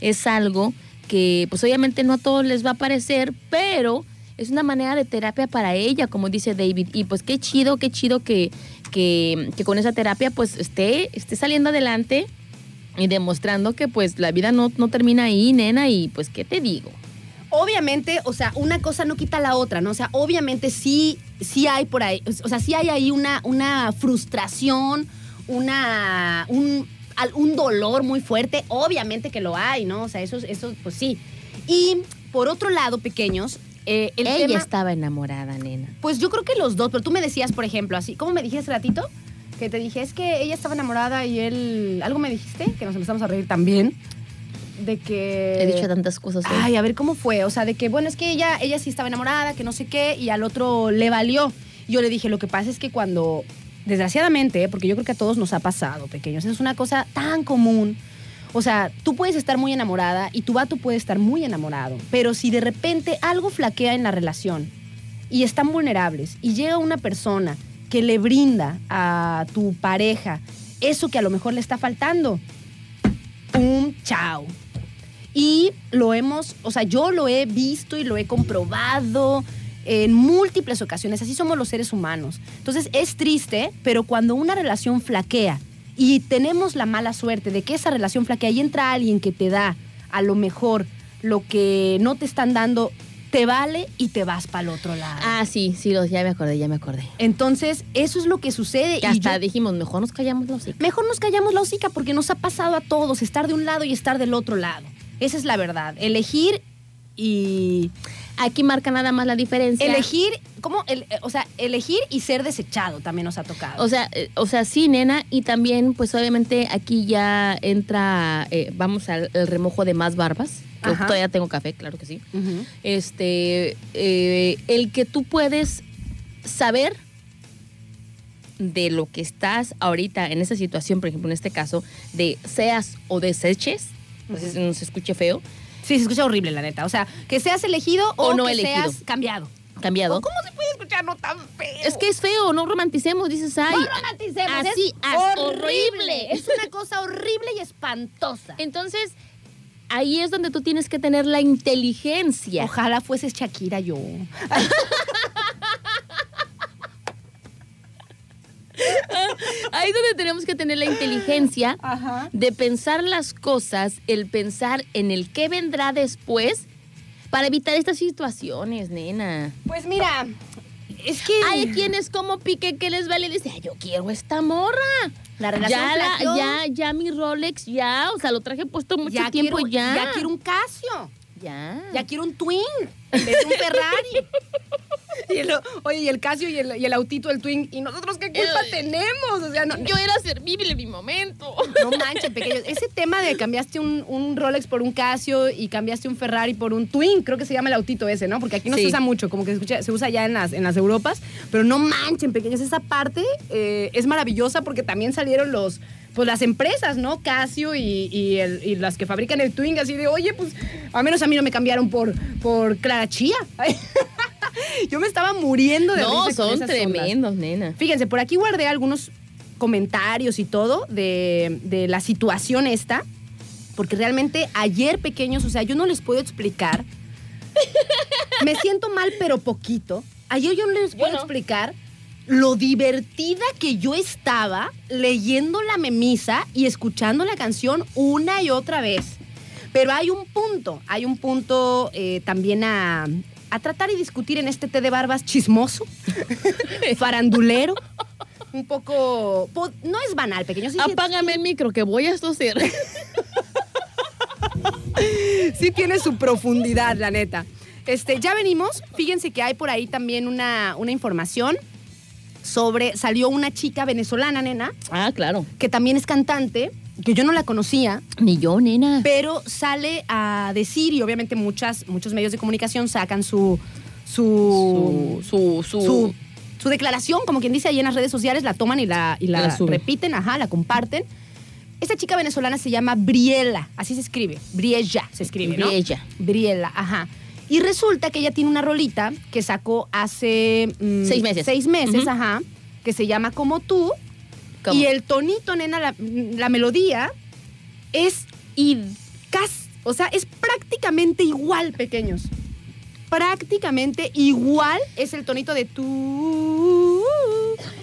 Es algo que, pues obviamente no a todos les va a parecer, pero es una manera de terapia para ella, como dice David. Y pues qué chido, qué chido que, que, que con esa terapia pues esté, esté saliendo adelante y demostrando que pues la vida no, no termina ahí, nena, y pues qué te digo. Obviamente, o sea, una cosa no quita la otra, ¿no? O sea, obviamente sí, sí hay por ahí, o sea, sí hay ahí una, una frustración, una, un, un dolor muy fuerte, obviamente que lo hay, ¿no? O sea, eso, eso pues sí. Y por otro lado, pequeños, eh, el ella tema- estaba enamorada, nena. Pues yo creo que los dos, pero tú me decías, por ejemplo, así, ¿cómo me dijiste ratito? Que te dije, es que ella estaba enamorada y él, algo me dijiste, que nos empezamos a reír también, de que... He dicho tantas cosas hoy. Ay, a ver cómo fue. O sea, de que, bueno, es que ella, ella sí estaba enamorada, que no sé qué, y al otro le valió. Yo le dije, lo que pasa es que cuando, desgraciadamente, porque yo creo que a todos nos ha pasado, pequeños, es una cosa tan común. O sea, tú puedes estar muy enamorada y tu vato puede estar muy enamorado, pero si de repente algo flaquea en la relación y están vulnerables y llega una persona que le brinda a tu pareja eso que a lo mejor le está faltando, ¡pum! ¡Chao! Y lo hemos, o sea, yo lo he visto y lo he comprobado en múltiples ocasiones. Así somos los seres humanos. Entonces es triste, pero cuando una relación flaquea y tenemos la mala suerte de que esa relación flaquea y entra alguien que te da a lo mejor lo que no te están dando, te vale y te vas para el otro lado. Ah, sí, sí, los- ya me acordé, ya me acordé. Entonces, eso es lo que sucede. Y hasta yo- dijimos, mejor nos callamos los hocico. Mejor nos callamos la hocica porque nos ha pasado a todos estar de un lado y estar del otro lado. Esa es la verdad. Elegir y Aquí marca nada más la diferencia. elegir, ¿cómo? El- eh, o sea, elegir y ser desechado también nos ha tocado. O sea, eh, o sea, sí, nena, y también, pues obviamente aquí ya entra, eh, vamos al el remojo de más barbas. todavía tengo café, claro que sí. Este, eh, el que tú puedes saber de lo que estás ahorita en esa situación, por ejemplo, en este caso, de seas o deseches, pues no se escuche feo, Sí, se escucha horrible, la neta. O sea, que seas elegido o, O no que elegido. seas cambiado. cambiado. ¿O ¿Cómo se puede escuchar no tan feo? Es que es feo, no romanticemos, dices, ay. no romanticemos, así, es horrible. Es una cosa horrible y espantosa. Entonces, ahí es donde tú tienes que tener la inteligencia. Ojalá fueses Shakira yo. Ahí es donde tenemos que tener la inteligencia Ajá. de pensar las cosas, el pensar en el qué vendrá después para evitar estas situaciones, nena. Pues mira, es que Hay quienes como pique que les vale y dice, "Ay, yo quiero esta morra. la relación Ya, la- ya, ya mi Rolex, ya, o sea, lo traje puesto mucho ya tiempo quiero, ya. Ya quiero un Casio. Ya. Ya quiero un Twin. En vez de un Ferrari. Y el- oye, y el Casio y el, y el autito, el Twin. ¿Y nosotros qué culpa tenemos? O sea, no, Yo era servible en mi momento. no manchen, pequeños. Ese tema de cambiaste un, un Rolex por un Casio y cambiaste un Ferrari por un Twin, creo que se llama el autito ese, ¿no? Porque aquí no Sí. se usa mucho, como que se, escucha- se usa ya en las, en las Europas. Pero no manchen, pequeños. Esa parte eh, es maravillosa porque también salieron los. Pues las empresas, ¿no? Casio y, y el- y las que fabrican el Twin, así de, oye, pues, al menos a mí no me cambiaron por, por Clara Chía. Yo me estaba muriendo de No, risa son esas ondas. tremendos, nena. Fíjense, por aquí guardé algunos comentarios y todo de, de la situación esta, porque realmente ayer pequeños, o sea, yo no les puedo explicar. Me siento mal, pero poquito. Ayer yo no les puedo explicar lo divertida que yo estaba leyendo la memisa y escuchando la canción una y otra vez. Pero hay un punto, hay un punto eh, también a, a tratar y discutir en este té de barbas chismoso, farandulero, un poco... po- No es banal, pequeño. Sí, sí- Apágame el micro que voy a toser. sí tiene su profundidad, la neta. Este, ya venimos. Fíjense que hay por ahí también una, una información sobre. Salió una chica venezolana, nena, Ah, claro. que también es cantante, que yo no la conocía, Ni yo, nena. pero sale a decir, y obviamente muchas, muchos medios de comunicación sacan su. su. su, su, su, su declaración, como quien dice ahí en las redes sociales, la toman y la, y la, repiten, ajá, la comparten. Esta chica venezolana se llama Briela, así se escribe. Briella se escribe, ¿no? Briella. Briela, ajá. Y resulta que ella tiene una rolita que sacó hace... mm, Seis meses. Seis meses, ajá, que se llama Como tú. ¿Cómo? Y el tonito, nena, la, la melodía es y cas- o sea, es prácticamente igual, pequeños. Prácticamente igual es el tonito de tú.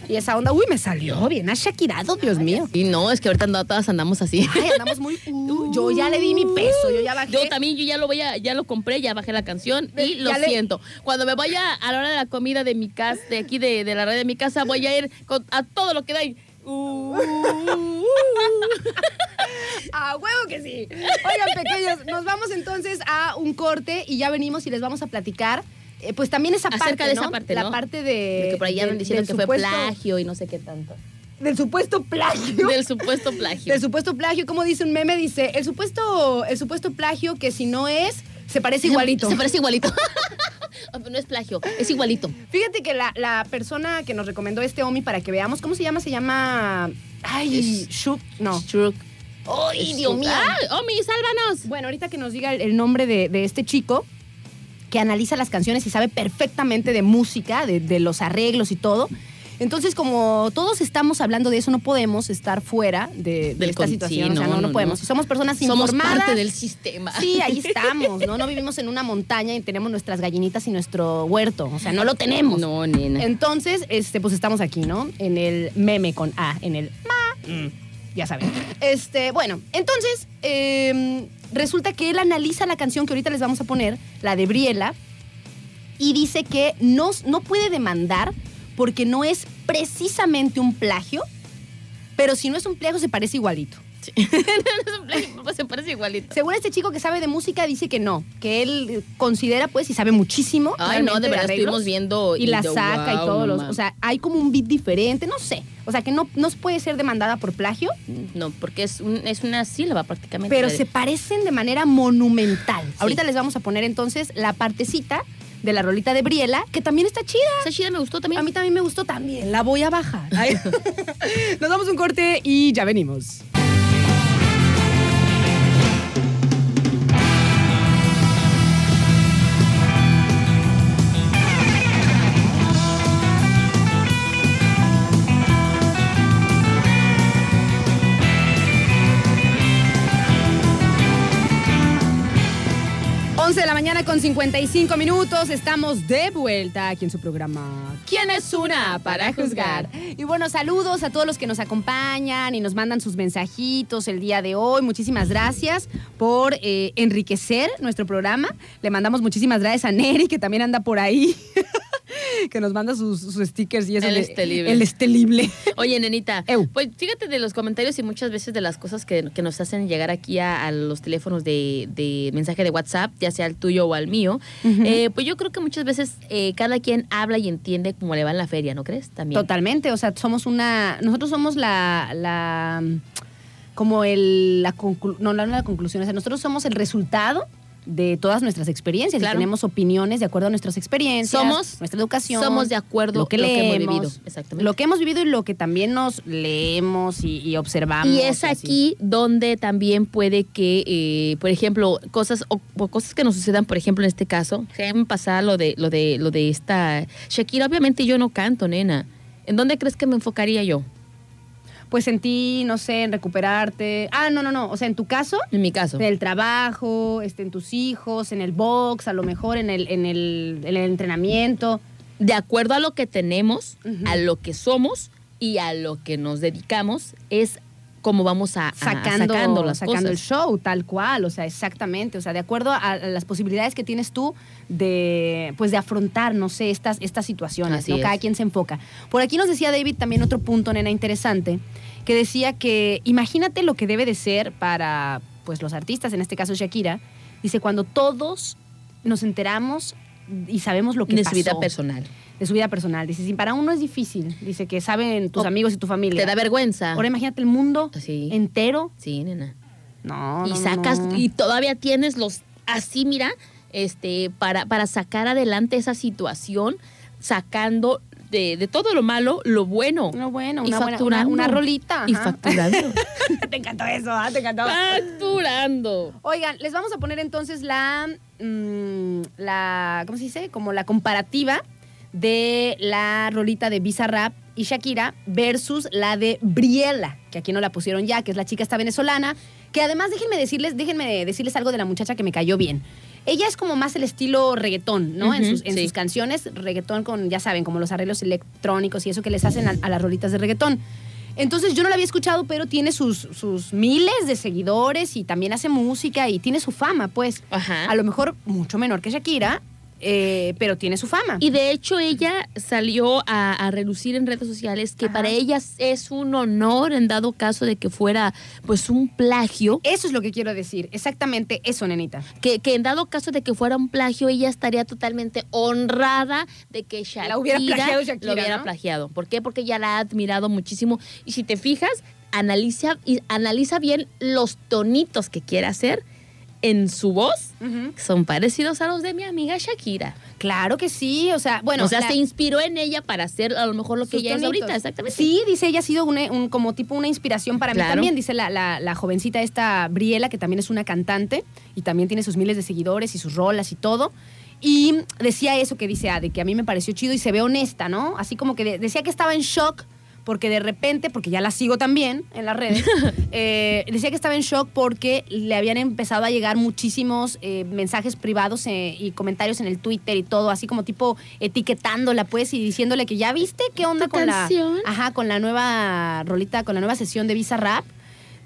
Y esa onda, uy, me salió bien ashakirado, Dios mío. Y no, es que ahorita no, todas andamos así. Ay, andamos muy. uh, yo ya le di mi peso, yo ya bajé. Yo también, yo ya lo voy a, ya lo compré, ya bajé la canción y Ya lo le- siento. Cuando me vaya a la hora de la comida de mi casa, de aquí de, de la red de mi casa, voy a ir con- a todo lo que da. y- Uh, uh, uh. A huevo que sí. Oigan, pequeños, nos vamos entonces a un corte y ya venimos y les vamos a platicar. eh, pues también esa Acerca parte, de ¿no? esa parte, La ¿no? parte de. De que por ahí andan diciendo que fue plagio y no sé qué tanto. Del supuesto plagio. Del supuesto plagio. Del supuesto plagio, como dice un meme, dice, el supuesto, el supuesto plagio que si no es, se parece igualito. Se parece igualito. no es plagio, es igualito. Fíjate que la, la persona que nos recomendó este Omi para que veamos, ¿cómo se llama? Se llama... Ay, Shuk, no. True. ¡Ay, Dios mío! ¡Ay, Omi, sálvanos! Bueno, ahorita que nos diga el, el nombre de, de este chico, que analiza las canciones y sabe perfectamente de música, de, de los arreglos y todo. Entonces, como todos estamos hablando de eso, no podemos estar fuera de, de Del esta con- situación. sí, o sea, no, no, no no, podemos. no. Si somos personas Somos informadas... parte del sistema. Sí, ahí estamos, ¿no? No vivimos en una montaña y tenemos nuestras gallinitas y nuestro huerto. O sea, no lo tenemos. No, nena. Entonces, este, pues estamos aquí, ¿no? En el meme con A, en el ma. Mm, ya saben. Este, bueno, entonces, eh, resulta que él analiza la canción que ahorita les vamos a poner, la de Briela, y dice que no, no puede demandar porque no es precisamente un plagio, pero si no es un plagio se parece igualito. Sí. No es un plagio, pues se parece igualito. Según este chico que sabe de música, dice que no, que él considera pues y sabe muchísimo. Ay, no, de verdad arreglos, estuvimos viendo. Y la de- saca y todos los. O sea, hay como un beat diferente, no sé. O sea, que no, no puede ser demandada por plagio, No, porque es, un- es una sílaba prácticamente. pero De- se parecen de manera monumental. Ahorita les vamos a poner entonces la partecita de la rolita de Briela, que también está chida. Esa chida me gustó también. A mí también me gustó también. La voy a bajar. Nos damos un corte y ya venimos. De la mañana con 55 minutos. Estamos de vuelta aquí en su programa. ¿Quién es una para juzgar? Y bueno, saludos a todos los que nos acompañan y nos mandan sus mensajitos el día de hoy. Muchísimas gracias por eh, enriquecer nuestro programa. Le mandamos muchísimas gracias a Neri, que también anda por ahí. que nos manda sus, sus stickers y eso. El de- estelible. El estelible. Oye, nenita, pues fíjate de los comentarios y muchas veces de las cosas que, que nos hacen llegar aquí a, a los teléfonos de, de mensaje de WhatsApp, ya sea al tuyo o al mío, eh, pues yo creo que muchas veces eh, cada quien habla y entiende cómo le va en la feria, ¿no crees? También. Totalmente, o sea, somos una, nosotros somos la, la como el, la conclu- no, no la conclusión, o sea, nosotros somos el resultado de todas nuestras experiencias Claro. y tenemos opiniones de acuerdo a nuestras experiencias, Somos- nuestra educación, somos de acuerdo lo que lo que hemos vivido, exactamente. lo que hemos vivido y lo que también nos leemos y, y observamos. Y es así. aquí donde también puede que, eh, por ejemplo, cosas o, o cosas que nos sucedan, por ejemplo, en este caso, que me pasa lo de lo de lo de esta Shakira. Obviamente yo no canto, nena. ¿En dónde crees que me enfocaría yo? Pues en ti, no sé, en recuperarte. Ah, no, no, no, o sea, en tu caso, En mi caso. en el trabajo, este, en tus hijos, en el box, a lo mejor en el, en el, en el entrenamiento. De acuerdo a lo que tenemos, a lo que somos y a lo que nos dedicamos, es como vamos a, a- sacando, sacando las sacando el cosas. show, tal cual, o sea, exactamente, o sea, de acuerdo a, las posibilidades que tienes tú de, pues, de afrontar, no sé, estas, estas situaciones, Así ¿no? es. Cada quien se enfoca. Por aquí nos decía David también otro punto, nena, interesante, que decía que imagínate lo que debe de ser para, pues, los artistas, en este caso Shakira, dice, cuando todos nos enteramos y sabemos lo que de pasó. su vida personal. De su vida personal. Dice, si para uno es difícil, dice que saben tus O- amigos y tu familia. Te da vergüenza. Ahora imagínate el mundo Sí. entero Sí, nena. no, y no, sacas no. y todavía tienes los así mira este para para sacar adelante esa situación sacando de, de todo lo malo lo bueno No, bueno, Y una, buena, una, rolita. y ajá. facturando Te encantó eso, ¿ah? Te encantó. facturando Oigan, les vamos a poner entonces la, mm, la, ¿cómo se dice? Como la comparativa de la rolita de Visa Rap y Shakira versus la de Briela, que aquí no la pusieron ya, que es la chica esta venezolana, que además déjenme decirles, déjenme decirles algo de la muchacha que me cayó bien. Ella es como más el estilo reggaetón, ¿no? en sus, en sí. sus canciones, reggaetón con, ya saben, como los arreglos electrónicos y eso que les hacen a, a las rolitas de reggaetón. Entonces yo no la había escuchado, pero tiene sus, sus miles de seguidores y también hace música y tiene su fama, pues. Ajá. A lo mejor mucho menor que Shakira, eh, pero tiene su fama. y de hecho ella salió a, a relucir en redes sociales que Ajá. para ella es un honor en dado caso de que fuera pues un plagio eso es lo que quiero decir, exactamente eso, nenita. que, que en dado caso de que fuera un plagio, ella estaría totalmente honrada de que Shakira, La hubiera plagiado Shakira, lo hubiera ¿no? plagiado. ¿Por qué? Porque ella la ha admirado muchísimo. Y si te fijas, analiza, analiza bien los tonitos que quiere hacer en su voz. Son parecidos a los de mi amiga Shakira. Claro que sí, o sea, bueno. o sea, la- se inspiró en ella para hacer a lo mejor lo que sus ella es tonitos. ahorita, exactamente. Sí, dice ella ha sido un, como tipo una inspiración para mí también. Dice la, la- la jovencita esta Briela, que también es una cantante y también tiene sus miles de seguidores y sus rolas y todo. Y decía eso que dice Ade, que a mí me pareció chido y se ve honesta, ¿no? Así como que de- decía que estaba en shock porque de repente, porque ya la sigo también en las redes, eh, decía que estaba en shock porque le habían empezado a llegar muchísimos eh, mensajes privados eh, y comentarios en el Twitter y todo, así como tipo etiquetándola pues y diciéndole que ya viste qué onda ¿Tu con canción? la, ajá, con la nueva rolita, con la nueva sesión de Visa Rap.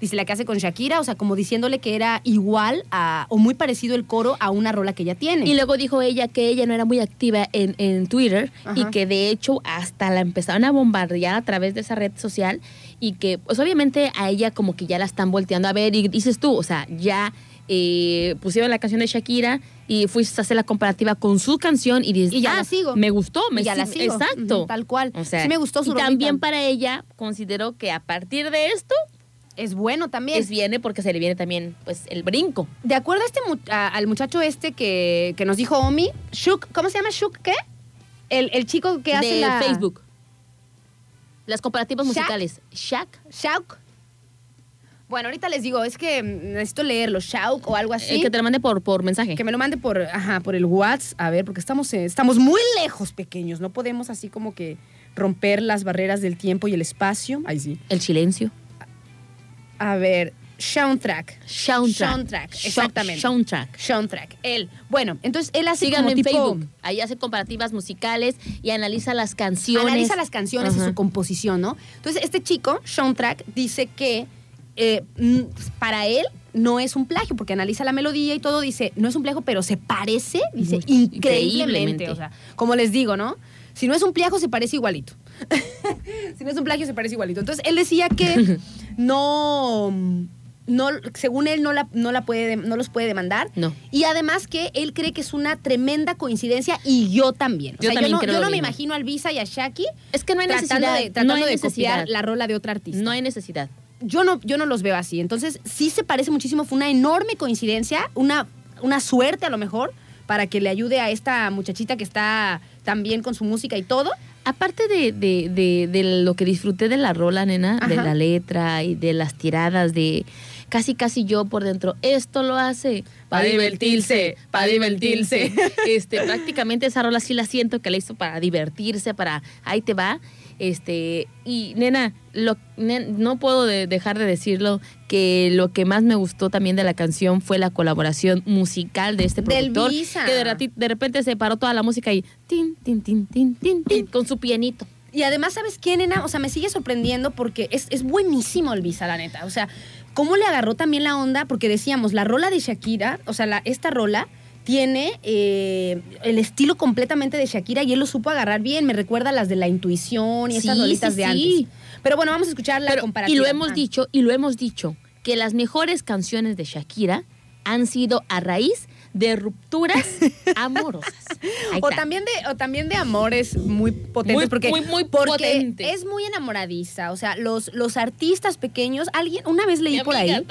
Dice la que hace con Shakira, o sea, como diciéndole que era igual a, o muy parecido el coro a una rola que ella tiene. Y luego dijo ella que ella no era muy activa en, en Twitter y que de hecho hasta la empezaron a bombardear a través de esa red social y que pues obviamente a ella como que ya la están volteando a ver y dices tú, o sea, ya eh, pusieron la canción de Shakira y fuiste a hacer la comparativa con su canción y dices, Y ya "Ah, la sigo. me gustó, me Y ya la sigo. Exacto. Tal cual. O sea, Sí me gustó su Y también para ella consideró que a partir de esto es bueno también. es viene porque se le viene también pues el brinco. De acuerdo a este mu- a- al muchacho este que, que nos dijo Omi, Shuk, ¿cómo se llama Shuk qué? El, el chico que hace de la... Facebook. Las comparativas Shaq. musicales. Shaq Shauk. Bueno, ahorita les digo, es que necesito leerlo, Shauk o algo así. Eh, que te lo mande por, por mensaje. Que me lo mande por, ajá, por el WhatsApp, a ver, porque estamos, eh, estamos muy lejos, pequeños. No podemos así como que romper las barreras del tiempo y el espacio. Ahí sí. El silencio. A ver, soundtrack. Soundtrack. Soundtrack, exactamente. Soundtrack. Soundtrack. Él. Bueno, entonces él hace Síganlo como en tipo- Facebook. Ahí hace comparativas musicales y analiza las canciones. Analiza las canciones y su composición, ¿no? Entonces, este chico, Soundtrack, dice que eh, para él, no es un plagio, porque analiza la melodía y todo, dice, no es un plagio, pero se parece, dice, increíblemente. increíblemente. O sea, como les digo, ¿no? Si no es un plagio, se parece igualito. si no es un plagio, se parece igualito. Entonces, él decía que no, no según él, no, la, no, la puede, no los puede demandar. No. Y además que él cree que es una tremenda coincidencia y yo también. O Yo sea, también yo no, creo yo lo no me mismo. imagino al Visa y a Shaki Es que no hay tratando necesidad. de, tratando no hay de necesidad. copiar la rola de otra artista. No hay necesidad. yo, no, yo no los veo así. Entonces, sí se parece muchísimo. Fue una enorme coincidencia, una, una suerte a lo mejor, para que le ayude a esta muchachita que está tan bien con su música y todo. Aparte de, de, de, de lo que disfruté de la rola, nena, de la letra y de las tiradas de casi casi yo por dentro, esto lo hace Pa' divertirse, pa' divertirse. Este, prácticamente esa rola sí la siento que la hizo para divertirse, para ahí te va. Este, y nena, lo, nen- no puedo de- dejar de decirlo que lo que más me gustó también de la canción fue la colaboración musical de este Del productor Visa. que de, repente se paró toda la música y tin tin tin tin tin tin con su pianito. Y además, ¿sabes qué, nena? O sea, me sigue sorprendiendo porque es, es buenísimo el Visa, la neta. O sea, ¿cómo le agarró también la onda? Porque decíamos, la rola de Shakira, o sea, la- esta rola tiene eh, el estilo completamente de Shakira y él lo supo agarrar bien. Me recuerda a las de la intuición y esas rolitas sí, de sí. antes. Pero bueno, vamos a escuchar la Pero- comparativa. y lo hemos Ah. dicho, y lo hemos dicho, que las mejores canciones de Shakira han sido a raíz de rupturas amorosas. O también, de, o también de amores muy potentes, Muy- porque, muy, muy porque potente. es muy enamoradiza. O sea, los, los artistas pequeños, alguien, una vez leí Mi por ahí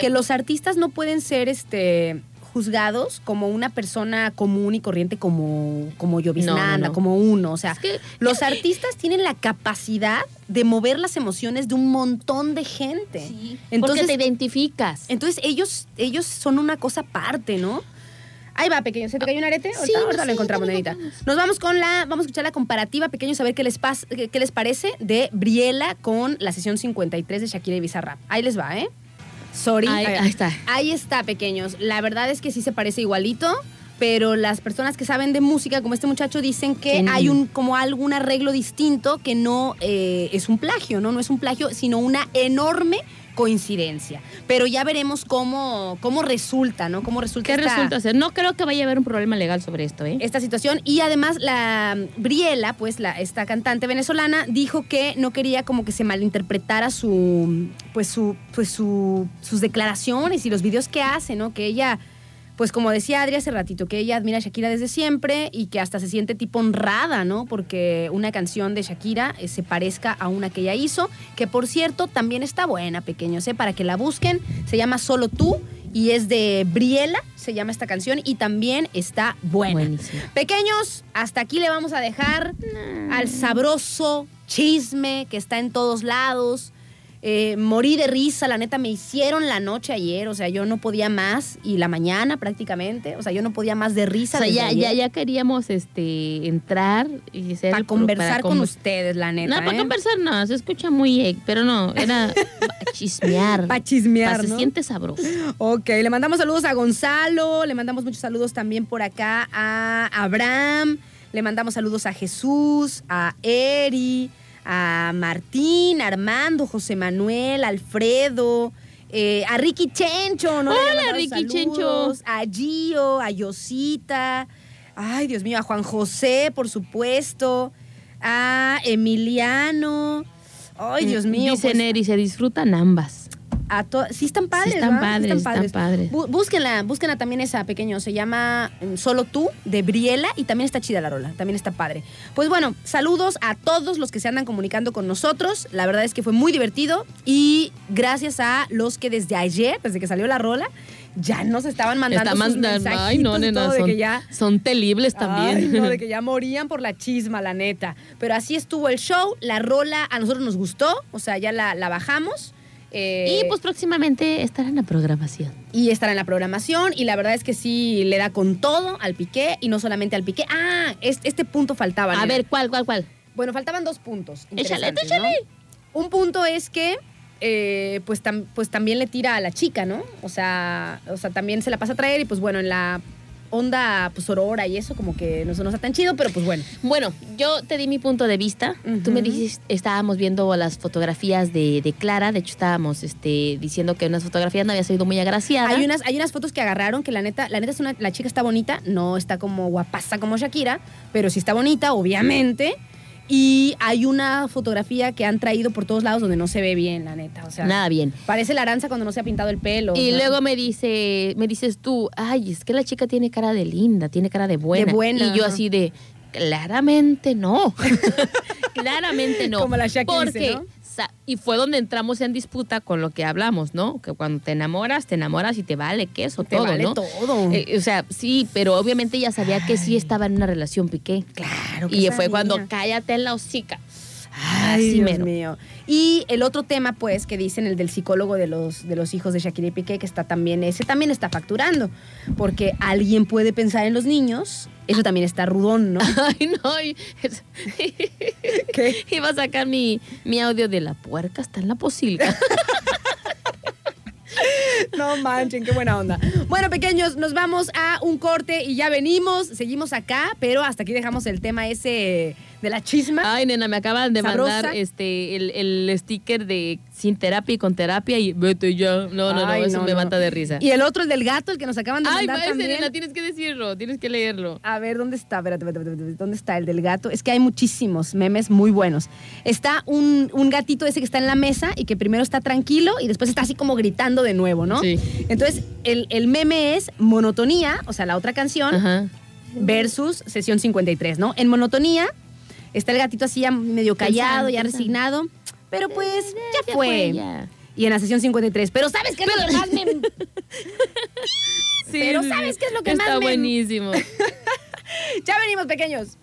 que los artistas no pueden ser este juzgados como una persona común y corriente como, como Llovisnanda, No, no, no. como uno. O sea, Es que- los artistas tienen la capacidad de mover las emociones de un montón de gente. Sí, Entonces, porque te identificas. entonces ellos, ellos son una cosa aparte, ¿no? Ahí va, pequeño. ¿Se te cayó un arete? Sí, Ahorita, lo encontramos, nenita. Nos vamos con la, vamos a escuchar la comparativa, pequeños, a ver qué les, pas- qué, qué les parece de Briela con la sesión 53 de Shakira y Bizarrap. Ahí les va, ¿eh? Sorry. Ahí- ahí está. Ahí está, pequeños. La verdad es que sí se parece igualito, pero las personas que saben de música, como este muchacho, dicen que hay un como algún arreglo distinto que no eh, es un plagio, ¿no? No es un plagio, sino una enorme coincidencia. Pero ya veremos cómo, cómo resulta, ¿no? Cómo resulta ¿Qué esta- resulta ser? No creo que vaya a haber un problema legal sobre esto, ¿eh? esta situación y además la Briela, pues la esta cantante venezolana dijo que no quería como que se malinterpretara su pues su pues su sus declaraciones y los videos que hace, ¿no? Que ella pues como decía Adri hace ratito, que ella admira a Shakira desde siempre y que hasta se siente tipo honrada, ¿no? Porque una canción de Shakira eh, se parezca a una que ella hizo, que por cierto también está buena, pequeños, ¿eh? Para que la busquen, se llama Solo tú y es de Briela, se llama esta canción y también está buena. Buenísimo. Pequeños, hasta aquí le vamos a dejar al sabroso chisme que está en todos lados. Eh, morí de risa, la neta, me hicieron la noche ayer, o sea, yo no podía más, y la mañana prácticamente, o sea, yo no podía más de O risa. sea, desde ya, ya, ya queríamos este entrar y ser Para el conversar con ustedes, la neta. No, para ¿eh? conversar no, se escucha muy, eh, pero no, era pa' chismear. Pa' chismear, Pa' Se ¿no? siente sabroso. Ok, le mandamos saludos a Gonzalo, le mandamos muchos saludos también por acá a Abraham, le mandamos saludos a Jesús, a Eri, a Martín, a Armando, José Manuel, Alfredo, eh, a Ricky Chencho, ¿no? Hola, Ricky saludos, A Gio, a Yosita, ay Dios mío, a Juan José, por supuesto, a Emiliano. Ay, Dios mío. Dice pues, se disfrutan ambas. A sí están padres, están ¿verdad? padres, están padres. Bú- búsquenla, búsquenla también esa pequeño, se llama mm, Solo tú de Briela y también está chida la rola, también está padre. Pues bueno, saludos a todos los que se andan comunicando con nosotros. La verdad es que fue muy divertido y gracias a los que desde ayer, desde que salió la rola, ya nos estaban mandando Está sus mensajitos ay, no, nena, todo de son, que ya son telibles también. Ay, no, de que ya morían por la chisma, la neta. Pero así estuvo el show, la rola a nosotros nos gustó, o sea, ya la, la bajamos. Eh, y pues próximamente estará en la programación. y estará en la programación y la verdad es que sí le da con todo al piqué y no solamente al piqué. Ah, es- este punto faltaba. A nena. ver, ¿cuál, cuál, cuál? Bueno, faltaban dos puntos. Échale, échale. ¿no? Un punto es que eh, pues, tam- pues también le tira a la chica, ¿no? O sea, o sea, también se la pasa a traer y pues bueno, en la onda pues Aurora y eso como que no se nos tan chido, pero pues bueno. Bueno, yo te di mi punto de vista. Tú me dices, estábamos viendo las fotografías de, de Clara. De hecho, estábamos este, diciendo que unas fotografías no había sido muy agraciada. Hay unas, hay unas fotos que agarraron que la neta, la neta es una, la chica está bonita, no está como guapaza como Shakira, pero sí está bonita, obviamente. Y hay una fotografía que han traído por todos lados donde no se ve bien, la neta. O sea, Nada bien. parece la aranza cuando no se ha pintado el pelo. Y luego me dice, me dices tú, ay, es que la chica tiene cara de linda, tiene cara de buena. De buena, Y yo así de, claramente no. claramente no. Como la Shaki dice, Porque, ¿no? Y fue donde entramos en disputa con lo que hablamos, ¿no? Que cuando te enamoras, te enamoras y te vale queso, Te todo, vale ¿no? todo. Eh, o sea, sí, pero obviamente ella sabía que sí estaba en una relación piqué. Claro que Y sabía. fue cuando cállate en la hocica. Ay, Dios mero. mío. Y el otro tema, pues, que dicen el del psicólogo de los, de los hijos de Shakira y Piqué, que está también, ese también está facturando. Porque alguien puede pensar en los niños, eso también está rudón, ¿no? Ay, no. es- ¿Qué? Iba a sacar mi, mi audio de la puerca, está en la posilga. No manchen, qué buena onda. Bueno, pequeños, nos vamos a un corte y ya venimos. Seguimos acá, pero hasta aquí dejamos el tema ese de la chisma. Ay, nena, me acaban de ¿Sabrosa? mandar este el, el sticker de sin terapia y con terapia y vete ya. No, no, no, eso no, me no. mata de risa. Y el otro, el del gato, el que nos acaban de Ay, mandar ese, también. nena, tienes que decirlo, tienes que leerlo. A ver, ¿dónde está? Espérate, espérate, espérate, espérate, ¿dónde está el del gato? Es que hay muchísimos memes muy buenos. Está un, un gatito ese que está en la mesa y que primero está tranquilo y después está así como gritando de nuevo, ¿no? Sí. Entonces, el, el meme es monotonía, o sea, la otra canción, Ajá. versus sesión 53, ¿no? En monotonía está el gatito así ya medio callado, Pensando, ya pensando. resignado, pero pues ya, ya fue. fue, ya. Y en la sesión 53, pero ¿sabes qué es lo que más me... Sí, Pero ¿sabes qué es lo que Está más me- buenísimo. ya venimos, pequeños.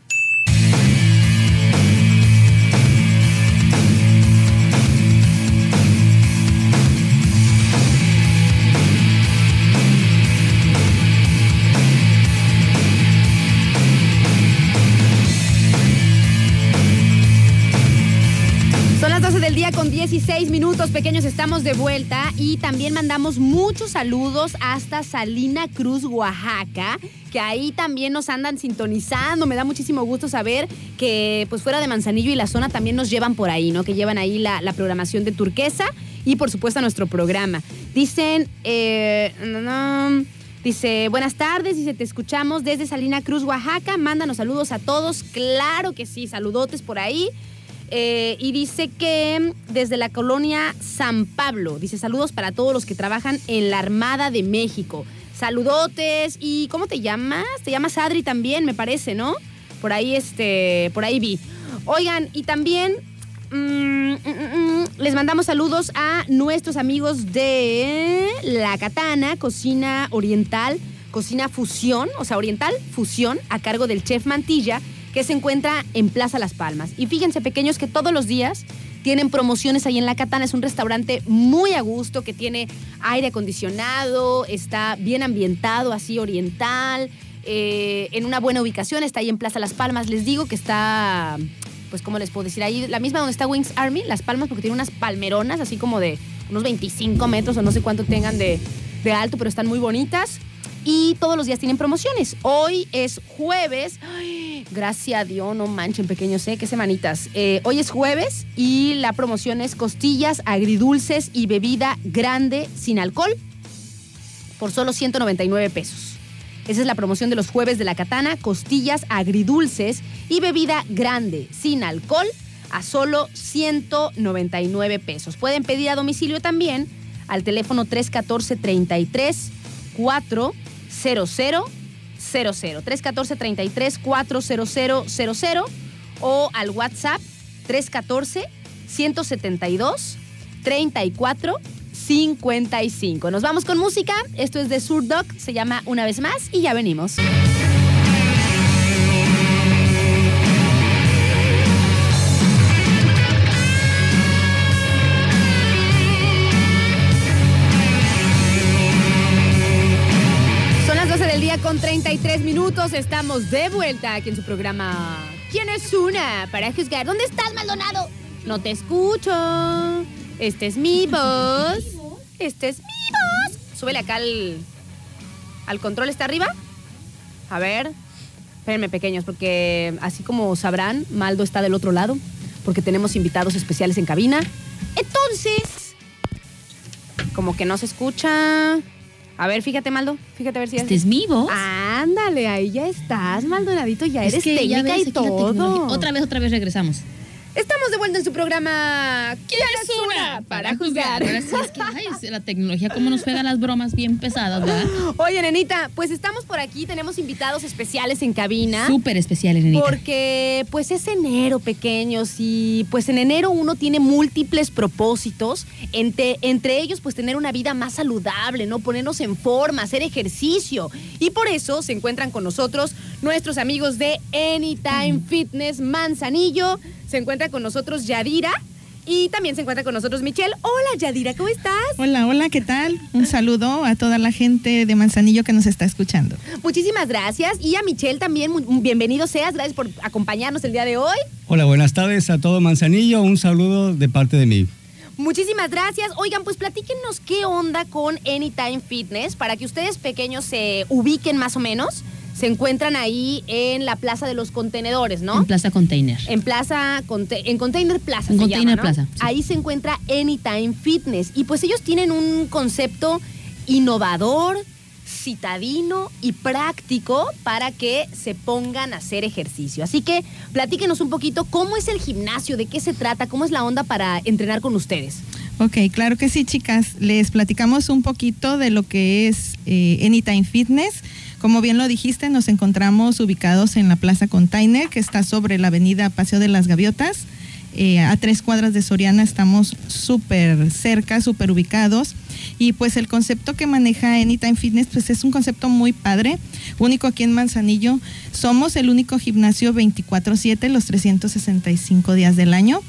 Día con 16 minutos, pequeños, estamos de vuelta y también mandamos muchos saludos hasta Salina Cruz, Oaxaca, que ahí también nos andan sintonizando. Me da muchísimo gusto saber que pues fuera de Manzanillo y la zona también nos llevan por ahí, ¿no? Que llevan ahí la, programación de Turquesa y por supuesto nuestro programa. Dicen, eh, Dice, buenas tardes, dice, te escuchamos desde Salina Cruz, Oaxaca. Mándanos saludos a todos. Claro que sí, saludotes por ahí. Eh, y dice que desde la colonia San Pablo, dice saludos para todos los que trabajan en la Armada de México. Saludotes y ¿cómo te llamas? Te llamas Adri también, me parece, ¿no? Por ahí este, por ahí vi. Oigan, y también mm, mm, mm, les mandamos saludos a nuestros amigos de La Katana, Cocina Oriental, Cocina Fusión, o sea, Oriental Fusión, a cargo del chef Mantilla, que se encuentra en Plaza Las Palmas. Y fíjense, pequeños, que todos los días tienen promociones ahí en La Katana. Es un restaurante muy a gusto que tiene aire acondicionado, está bien ambientado, así oriental, eh, en una buena ubicación. Está ahí en Plaza Las Palmas. Les digo que está, pues, ¿cómo les puedo decir? Ahí, la misma donde está Wings Army, Las Palmas, porque tiene unas palmeronas, así como de unos 25 metros o no sé cuánto tengan de, de alto, pero están muy bonitas. Y todos los días tienen promociones. Hoy es jueves. Ay, gracias a Dios, no manchen, pequeños, ¿eh? Qué semanitas. Eh, hoy es jueves y la promoción es costillas, agridulces y bebida grande sin alcohol por solo 199 pesos. Esa es la promoción de los jueves de la katana, costillas agridulces y bebida grande sin alcohol a solo 199 pesos. Pueden pedir a domicilio también al teléfono 314 33 400 314 33 400 o al WhatsApp 314 172 34 55. Nos vamos con música. Esto es de Surdog, se llama Una vez más y ya venimos. Minutos. Estamos de vuelta aquí en su programa. ¿Quién es una para juzgar? ¿Dónde estás, Maldonado? No te escucho. Este es mi voz. Este es mi voz. Súbele acá al, al control. ¿Está arriba? A ver, espérenme pequeños, porque así como sabrán, Maldo está del otro lado, porque tenemos invitados especiales en cabina. Entonces, como que no se escucha. A ver, fíjate, Maldo, fíjate a ver si Este es mi voz. Ándale, ahí ya estás, Maldonadito, ya Es eres que ya técnica ves y todo. Otra vez, otra vez regresamos. Estamos de vuelta en su programa ¿Quién es una para juzgar? Ahora sí es que ay, la tecnología, cómo nos pegan las bromas bien pesadas, ¿verdad? Oye, nenita, pues estamos por aquí, tenemos invitados especiales en cabina. Súper especial, Elenita. Porque pues es enero, pequeños, y pues en enero uno tiene múltiples propósitos, entre, entre ellos pues tener una vida más saludable, ¿no? Ponernos en forma, hacer ejercicio. Y por eso se encuentran con nosotros nuestros amigos de Anytime Fitness Manzanillo, se encuentra con nosotros Yadira y también se encuentra con nosotros Michelle. Hola Yadira, ¿cómo estás? Hola, hola, ¿qué tal? Un saludo a toda la gente de Manzanillo que nos está escuchando. Muchísimas gracias. Y a Michelle también, bienvenido seas, gracias por acompañarnos el día de hoy. Hola, buenas tardes a todo Manzanillo. Un saludo de parte de mí. Muchísimas gracias. Oigan, pues platíquenos qué onda con Anytime Fitness para que ustedes pequeños se ubiquen más o menos. Se encuentran ahí en la Plaza de los Contenedores, ¿no? En Plaza Container. En Plaza, Conte- en Container Plaza. En se Container llama, ¿no? Plaza, sí. Ahí se encuentra Anytime Fitness. Y pues ellos tienen un concepto innovador, citadino y práctico para que se pongan a hacer ejercicio. Así que platíquenos un poquito cómo es el gimnasio, de qué se trata, cómo es la onda para entrenar con ustedes. Ok, claro que sí, chicas. Les platicamos un poquito de lo que es eh, Anytime Fitness. Como bien lo dijiste, nos encontramos ubicados en la Plaza Container, que está sobre la avenida Paseo de las Gaviotas. Eh, a tres cuadras de Soriana estamos súper cerca, súper ubicados. Y pues el concepto que maneja Anytime Fitness, pues es un concepto muy padre, único aquí en Manzanillo. Somos el único gimnasio 24/7 los 365 días del año.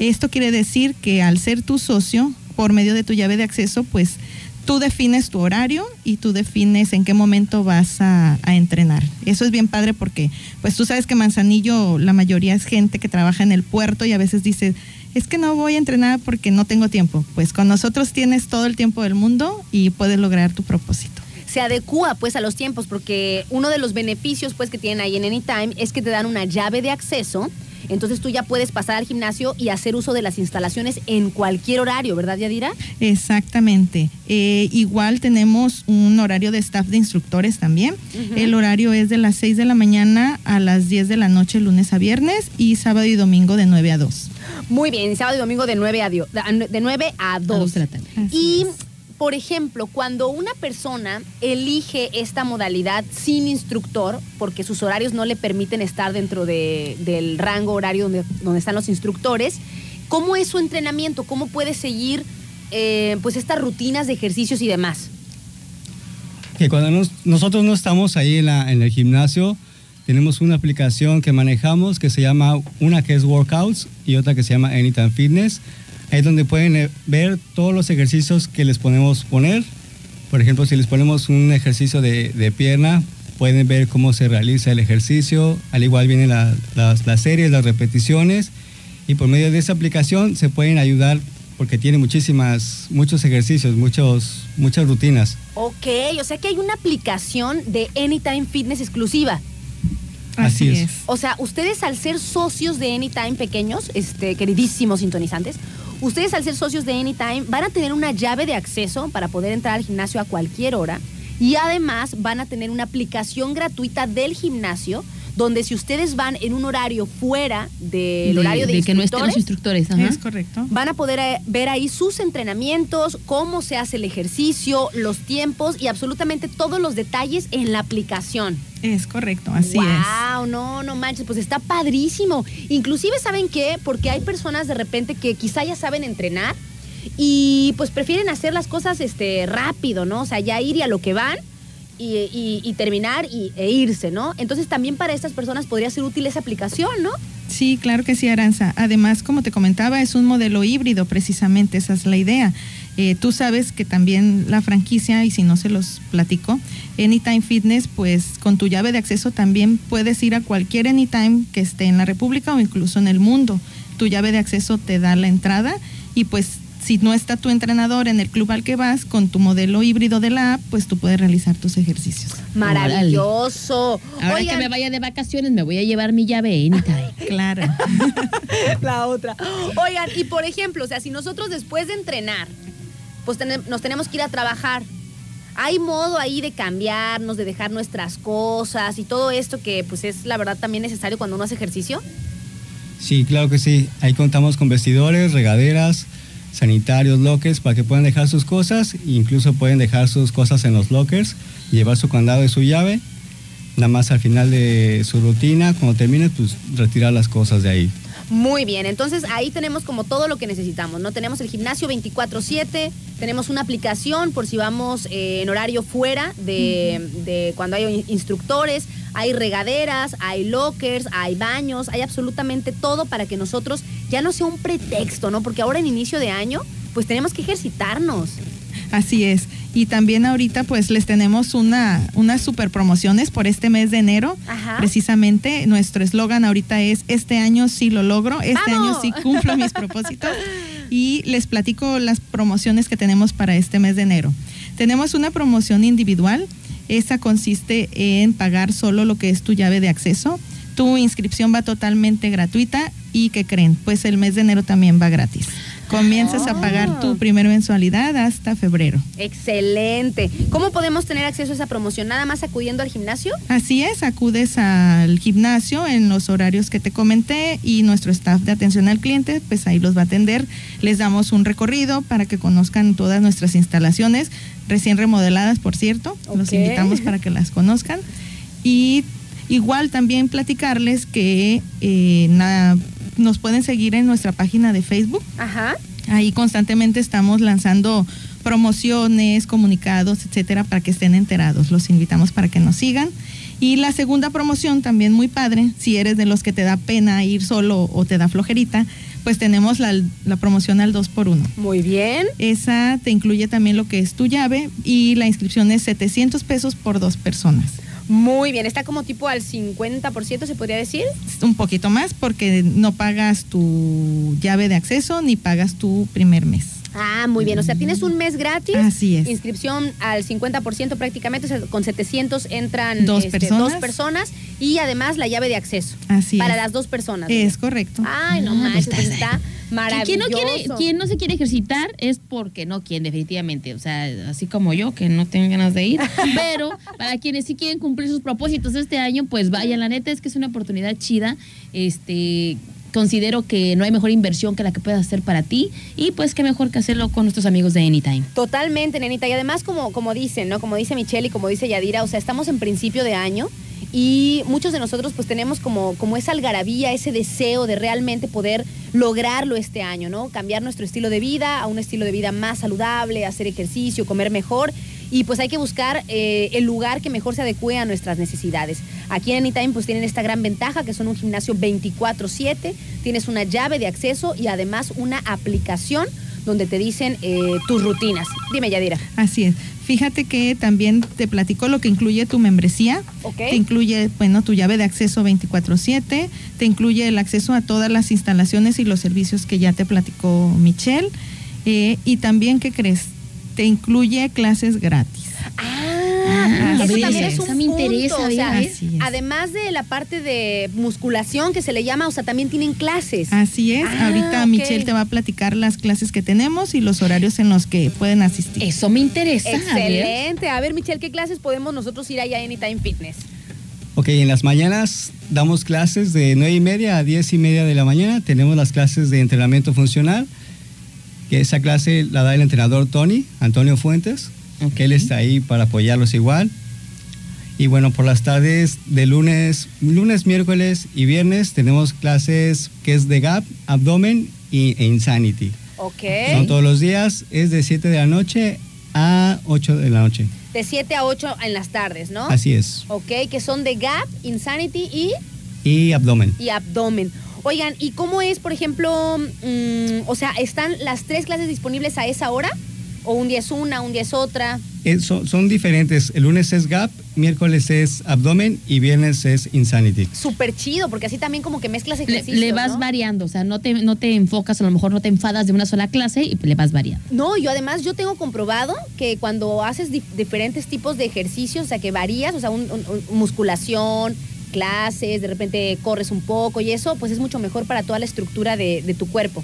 Esto quiere decir que al ser tu socio, por medio de tu llave de acceso, pues tú defines tu horario y tú defines en qué momento vas a, entrenar. Eso es bien padre porque, pues tú sabes que Manzanillo, la mayoría es gente que trabaja en el puerto y a veces dice, es que no voy a entrenar porque no tengo tiempo. Pues con nosotros tienes todo el tiempo del mundo y puedes lograr tu propósito. se adecúa pues a los tiempos porque uno de los beneficios pues que tienen ahí en Anytime es que te dan una llave de acceso. Entonces tú ya puedes pasar al gimnasio y hacer uso de las instalaciones en cualquier horario, ¿verdad, Yadira? Exactamente. Eh, igual tenemos un horario de staff de instructores también. El horario es de las 6 de la mañana a las 10 de la noche, lunes a viernes, y sábado y domingo de 9 a 2. Muy bien, sábado y domingo de 9 a, dio- de 9 a 2. dos de la tarde. Así Y, es. Por ejemplo, cuando una persona elige esta modalidad sin instructor, porque sus horarios no le permiten estar dentro de- del rango horario donde, donde están los instructores, ¿cómo es su entrenamiento? ¿Cómo puede seguir eh, pues estas rutinas de ejercicios y demás? Que cuando nos- nosotros no estamos ahí en, en el gimnasio, tenemos una aplicación que manejamos que se llama, una que es Workouts y otra que se llama Anytime Fitness. Ahí es donde pueden eh, ver todos los ejercicios que les podemos poner. Por ejemplo, si les ponemos un ejercicio de, de pierna, pueden ver cómo se realiza el ejercicio. Al igual vienen la- las, las series, las repeticiones. Y por medio de esa aplicación se pueden ayudar porque tiene muchísimas, muchos ejercicios, muchos, muchas rutinas. Ok, o sea que hay una aplicación de Anytime Fitness exclusiva. Así es. O sea, ustedes al ser socios de Anytime pequeños, este, queridísimos sintonizantes, ustedes al ser socios de Anytime van a tener una llave de acceso para poder entrar al gimnasio a cualquier hora y además van a tener una aplicación gratuita del gimnasio donde si ustedes van en un horario fuera del De- horario de, de que no estén los instructores. Ajá. Es correcto. Van a poder eh, ver ahí sus entrenamientos, cómo se hace el ejercicio, los tiempos y absolutamente todos los detalles en la aplicación. Es correcto, así es. wow, no, no manches, pues está padrísimo. Inclusive, ¿saben qué? Porque hay personas de repente que quizá ya saben entrenar y pues prefieren hacer las cosas este, rápido, ¿no? O sea, ya ir y a lo que van y, y- y terminar y, e irse, ¿no? Entonces también para estas personas podría ser útil esa aplicación, ¿no? Sí, claro que sí, Aranza. Además, como te comentaba, es un modelo híbrido, precisamente, esa es la idea. Eh, tú sabes que también la franquicia, y si no se los platico, Anytime Fitness, pues con tu llave de acceso también puedes ir a cualquier Anytime que esté en la República o incluso en el mundo. Tu llave de acceso te da la entrada y pues si no está tu entrenador en el club al que vas, con tu modelo híbrido de la app, pues tú puedes realizar tus ejercicios. Maravilloso. Ahora Oigan, que me vaya de vacaciones, me voy a llevar mi llave anytime. Claro. la otra. Oigan, y por ejemplo, o sea, si nosotros después de entrenar, pues nos tenemos que ir a trabajar, ¿hay modo ahí de cambiarnos, de dejar nuestras cosas y todo esto que pues es la verdad también necesario cuando uno hace ejercicio? Sí, claro que sí. Ahí contamos con vestidores, regaderas, sanitarios, lockers para que puedan dejar sus cosas. Incluso pueden dejar sus cosas en los lockers, llevar su candado y su llave. Nada más al final de su rutina, cuando termine, pues retirar las cosas de ahí. Muy bien, entonces ahí tenemos como todo lo que necesitamos, ¿no? Tenemos el gimnasio 24/7, tenemos una aplicación por si vamos eh, en horario fuera de, de cuando hay in- instructores, hay regaderas, hay lockers, hay baños, hay absolutamente todo para que nosotros ya no sea un pretexto, ¿no? Porque ahora en inicio de año, pues tenemos que ejercitarnos. Así es. Y también ahorita pues les tenemos una, unas super promociones por este mes de enero. Ajá. Precisamente nuestro eslogan ahorita es este año sí lo logro, este ¡Vamos! año sí cumplo mis propósitos. Y les platico las promociones que tenemos para este mes de enero. Tenemos una promoción individual. Esa consiste en pagar solo lo que es tu llave de acceso. Tu inscripción va totalmente gratuita y ¿qué creen? Pues el mes de enero también va gratis. Comienzas a pagar tu primera mensualidad hasta febrero. Excelente. ¿Cómo podemos tener acceso a esa promoción? ¿Nada más acudiendo al gimnasio? Así es, acudes al gimnasio en los horarios que te comenté y nuestro staff de atención al cliente, pues ahí los va a atender. Les damos un recorrido para que conozcan todas nuestras instalaciones, recién remodeladas, por cierto. Los invitamos para que las conozcan. Y igual también platicarles que eh, na- nos pueden seguir en nuestra página de Facebook. Ajá. Ahí constantemente estamos lanzando promociones, comunicados, etcétera, para que estén enterados. Los invitamos para que nos sigan. Y la segunda promoción, también muy padre, si eres de los que te da pena ir solo o te da flojerita, pues tenemos la, la promoción al 2 por 1 Muy bien. Esa te incluye también lo que es tu llave y la inscripción es 700 pesos por dos personas. Muy bien. Está como tipo al 50%, se podría decir. Un poquito más porque no pagas tu llave de acceso ni pagas tu primer mes. Ah, muy bien. O sea, tienes un mes gratis. Así es. Inscripción al 50% prácticamente. o sea, con 700 entran Dos este, personas. dos personas y además la llave de acceso. Así Para es. las dos personas. Es correcto. Ay, no Ah, manches, pues está- está maravilloso. Quien no, quiere, quien no se quiere ejercitar es porque no quiere, definitivamente. O sea, así como yo, que no tengo ganas de ir. Pero para quienes sí quieren cumplir sus propósitos este año, pues vayan. La neta es que es una oportunidad chida. Este. Considero que no hay mejor inversión que la que puedas hacer para ti. Y pues qué mejor que hacerlo con nuestros amigos de Anytime. Totalmente, nenita. Y además, como, como dicen, ¿no? Como dice Michelle y como dice Yadira, o sea, estamos en principio de año y muchos de nosotros pues tenemos como, como esa algarabía, ese deseo de realmente poder lograrlo este año, ¿no? Cambiar nuestro estilo de vida a un estilo de vida más saludable, hacer ejercicio, comer mejor. Y pues hay que buscar eh, el lugar que mejor se adecue a nuestras necesidades. Aquí en Anytime pues tienen esta gran ventaja que son un gimnasio 24/7, tienes una llave de acceso y además una aplicación donde te dicen eh, tus rutinas. Dime, Yadira. Así es. Fíjate que también te platico lo que incluye tu membresía. Ok. Te incluye, bueno, tu llave de acceso 24/7, te incluye el acceso a todas las instalaciones y los servicios que ya te platicó Michelle. eh, y también, ¿qué crees? Te incluye clases gratis. Ah, así eso también es. es un me interesa, punto, o además de la parte de musculación que se le llama, o sea, también tienen clases. Así es. Ah, Ahorita. Michelle te va a platicar las clases que tenemos y los horarios en los que pueden asistir. Eso me interesa. a ver. Excelente. A ver, Michelle, ¿qué clases podemos nosotros ir allá a Anytime Fitness? Ok, en las mañanas damos clases de 9 y media a 10 y media de la mañana. Tenemos las clases de entrenamiento funcional, que esa clase la da el entrenador Tony, Antonio Fuentes, que él está ahí para apoyarlos igual. Y bueno, por las tardes de lunes, lunes, miércoles y viernes tenemos clases que es de GAP, abdomen y, e Insanity. Ok. Son todos los días, es de 7 de la noche a 8 de la noche. De 7 a 8 en las tardes, ¿no? Así es. Ok, que son de Gap, Insanity y, Y abdomen. y Abdomen. Oigan, ¿y cómo es, por ejemplo, mm, o sea, están las tres clases disponibles a esa hora? ¿O un día es una, un día es otra? Eh, son, son diferentes. El lunes es GAP, miércoles es abdomen y viernes es insanity. Súper chido, porque así también como que mezclas Le, ejercicios, le vas ¿no? variando, o sea, no te, no te enfocas, a lo mejor no te enfadas de una sola clase y le vas variando. No, yo además yo tengo comprobado que cuando haces dif- diferentes tipos de ejercicios, o sea, que varías, o sea, un- un- un- musculación, clases, de repente corres un poco y eso, pues es mucho mejor para toda la estructura de, de tu cuerpo.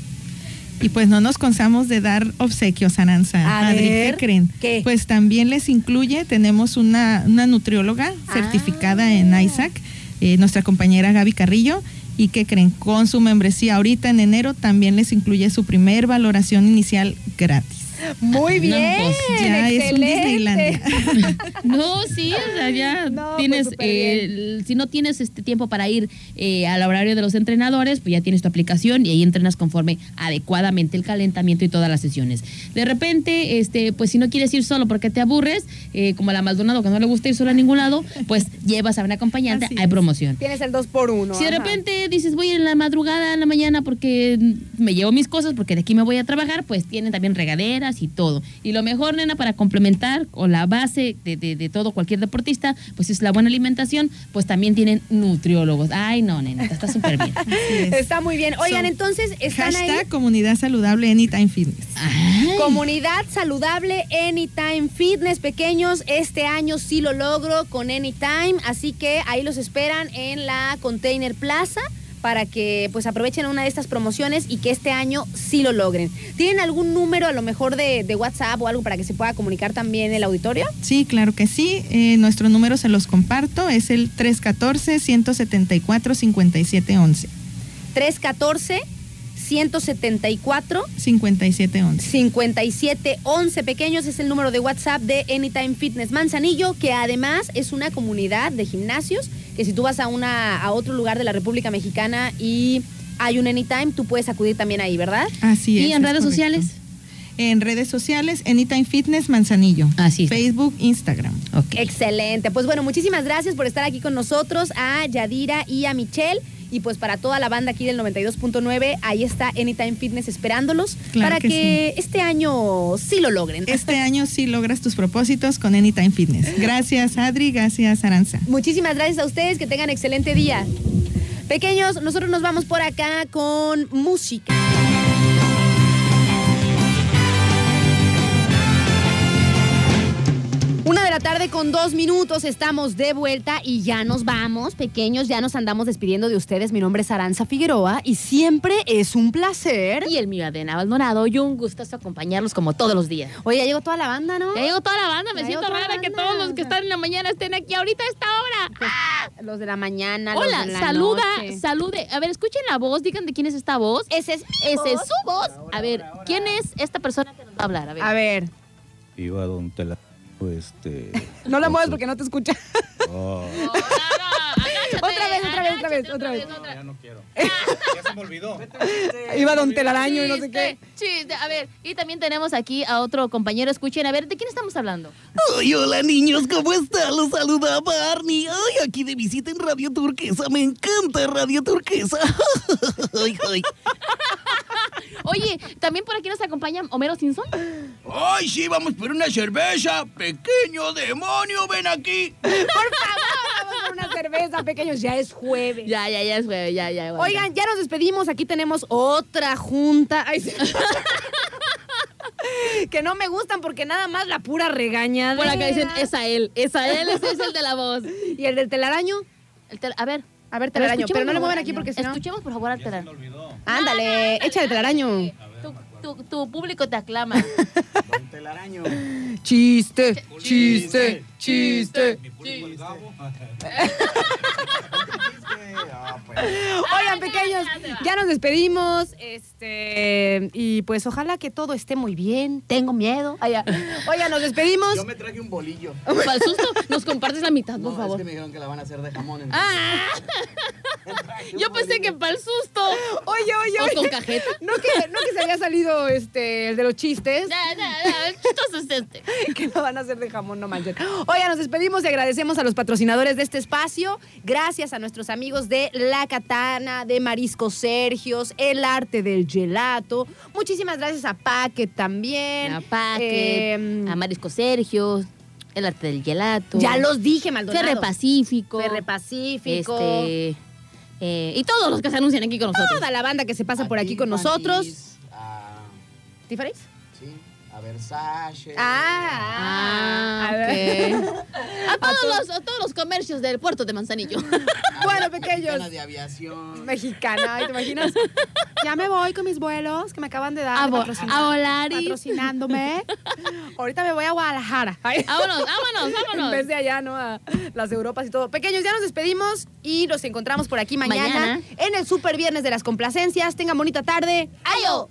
Y pues no nos cansamos de dar obsequios, Aranza. A Adri, ver, ¿qué creen? ¿qué? Pues también les incluye, tenemos una, una nutrióloga certificada Ah. en ISAC, eh, nuestra compañera Gaby Carrillo. ¿Y qué creen? Con su membresía ahorita en enero también les incluye su primer valoración inicial gratis. Muy No, bien. pues, Ya es un. Disneylandia. No, sí, o sea, ya No, tienes, pues, súper eh, si no tienes este tiempo para ir eh, al horario de los entrenadores, pues ya tienes tu aplicación y ahí entrenas conforme adecuadamente el calentamiento y todas las sesiones. De repente, este, pues si no quieres ir solo porque te aburres, eh, como a la Maldonado que no le gusta ir sola a ningún lado, pues llevas a un acompañante, Así hay es. promoción. Tienes el 2 por 1 Si de repente dices voy a ir en la madrugada, en la mañana porque me llevo mis cosas, porque de aquí me voy a trabajar, pues tienen también y todo. Y lo mejor, nena, para complementar o la base de, de- de todo cualquier deportista, pues es la buena alimentación, pues también tienen nutriólogos. Ay, no, nena, está súper bien. Es. Está muy bien. Oigan, entonces están ahí. Hashtag comunidad saludable Anytime Fitness. Ay. Comunidad saludable Anytime Fitness, pequeños. Este año sí lo logro con Anytime, así que ahí los esperan en la Container Plaza para que pues aprovechen una de estas promociones y que este año sí lo logren. ¿Tienen algún número a lo mejor de, de WhatsApp o algo para que se pueda comunicar también el auditorio? Sí, claro que sí. Eh, nuestro número se los comparto, es el 314-174-5711. 314 174 5711. 5711 pequeños es el número de WhatsApp de Anytime Fitness Manzanillo, que además es una comunidad de gimnasios que si tú vas a una a otro lugar de la República Mexicana y hay un Anytime, tú puedes acudir también ahí, ¿verdad? Así es. ¿Y en es redes correcto. sociales? En redes sociales, Anytime Fitness Manzanillo. Así es. Facebook, Instagram. Ok. Excelente. Pues bueno, muchísimas gracias por estar aquí con nosotros, a Yadira y a Michelle. Y pues para toda la banda aquí del 92.9, ahí está Anytime Fitness esperándolos Claro para que que este año sí lo logren. Este año sí logras tus propósitos con Anytime Fitness. Gracias, Adri. Gracias, Aranza. Muchísimas gracias a ustedes, que tengan excelente día. Pequeños, nosotros nos vamos por acá con música. Una de la tarde con dos minutos, estamos de vuelta y ya nos vamos, pequeños, ya nos andamos despidiendo de ustedes. Mi nombre es Aranza Figueroa y siempre es un placer. Y el mío, Adena Maldonado, y un gustazo acompañarlos como todos los días. Oye, ya llegó toda la banda, ¿no? Ya llegó toda la banda, me Ya siento rara que todos los que están en la mañana estén aquí ahorita a esta hora. Los de la mañana, los Hola, de la saluda, noche. salude. A ver, escuchen la voz, digan de quién es esta voz. Ese es, Esa es su voz. A ver, ¿quién es esta persona que nos va a hablar? A ver. A ver, Iba don Tela, este... no la muevas porque no te escucha. Oh, No, no, no, Otra vez, otra vez, otra vez, otra vez. otra Ya no quiero. Ya se me olvidó. Iba Don Telaraño y no sé qué. Chiste. A ver, y también tenemos aquí a otro compañero. Escuchen, a ver, ¿de quién estamos hablando? Ay, hola niños, ¿cómo están? Los saluda Barney. Ay, aquí de visita en Radio Turquesa. Me encanta Radio Turquesa. Ay, ay. Oye, también por aquí nos acompaña Homero Simpson. Ay, sí, vamos por una cerveza. Pequeño demonio, ven aquí. Por favor, vamos por una cerveza, pequeños. Ya es jueves. Ya, ya, ya es jueves, ya, ya. aguanta. Oigan, ya nos despedimos. Aquí tenemos otra junta. Ay, sí. que no me gustan porque nada más la pura regañada. Por acá dicen, es a él, es a él, ese es el de la voz. ¿Y el del telaraño? El tel- a ver. A ver, telaraño. Pero no muevan favor. aquí porque si no. Escuchemos por favor al telaraño. Ándale, échale telaraño. Tu, tu, tu público te aclama. Don Telaraño. Chiste, chiste, chiste. Pues. Oigan, pequeños, ya nos despedimos. Este, y pues ojalá que todo esté muy bien. Tengo miedo. Ya. Oigan, nos despedimos. Yo me traje un bolillo. Para el susto, nos compartes la mitad, por No, favor. es que me dijeron que la van a hacer de jamón. entonces Ah, yo pensé que para el susto. Oye, oye, O oye. con cajeta. No que, no que se había salido este, el de los chistes. Ya, ya, ya, el chistoso es este. que lo van a hacer de jamón, no manchen. Oigan, nos despedimos y agradecemos a los patrocinadores de este espacio. Gracias a nuestros amigos de La Katana, de Marisco Sergios, El Arte del Gelato. Muchísimas gracias a Packet también. A Paque, Eh, a Marisco Sergio, El arte del gelato. Ya los dije, Maldonado. Ferre Pacífico. Ferre Pacífico. Este, eh, y todos los que se anuncian aquí con nosotros. Toda la banda que se pasa por aquí con nosotros. A, ¿Tiffany's? sí, a Versace. Ah, Ah, a ver. ok. A todos, los, a todos los comercios del puerto de Manzanillo. a Bueno, pequeños. Mexicana de aviación. Mexicana, ¿ay, ¿te imaginas? Ya me voy con mis vuelos que me acaban de dar. A, de vo- patrocina- a Volaris. Patrocinándome. Ahorita me voy a Guadalajara. Ay. Vámonos, vámonos, En vámonos. vez de allá, ¿no? A las Europas y todo. Pequeños, ya nos despedimos y nos encontramos por aquí mañana, Mañana. en el Super Viernes de las Complacencias. Tengan bonita tarde. ¡Ayo!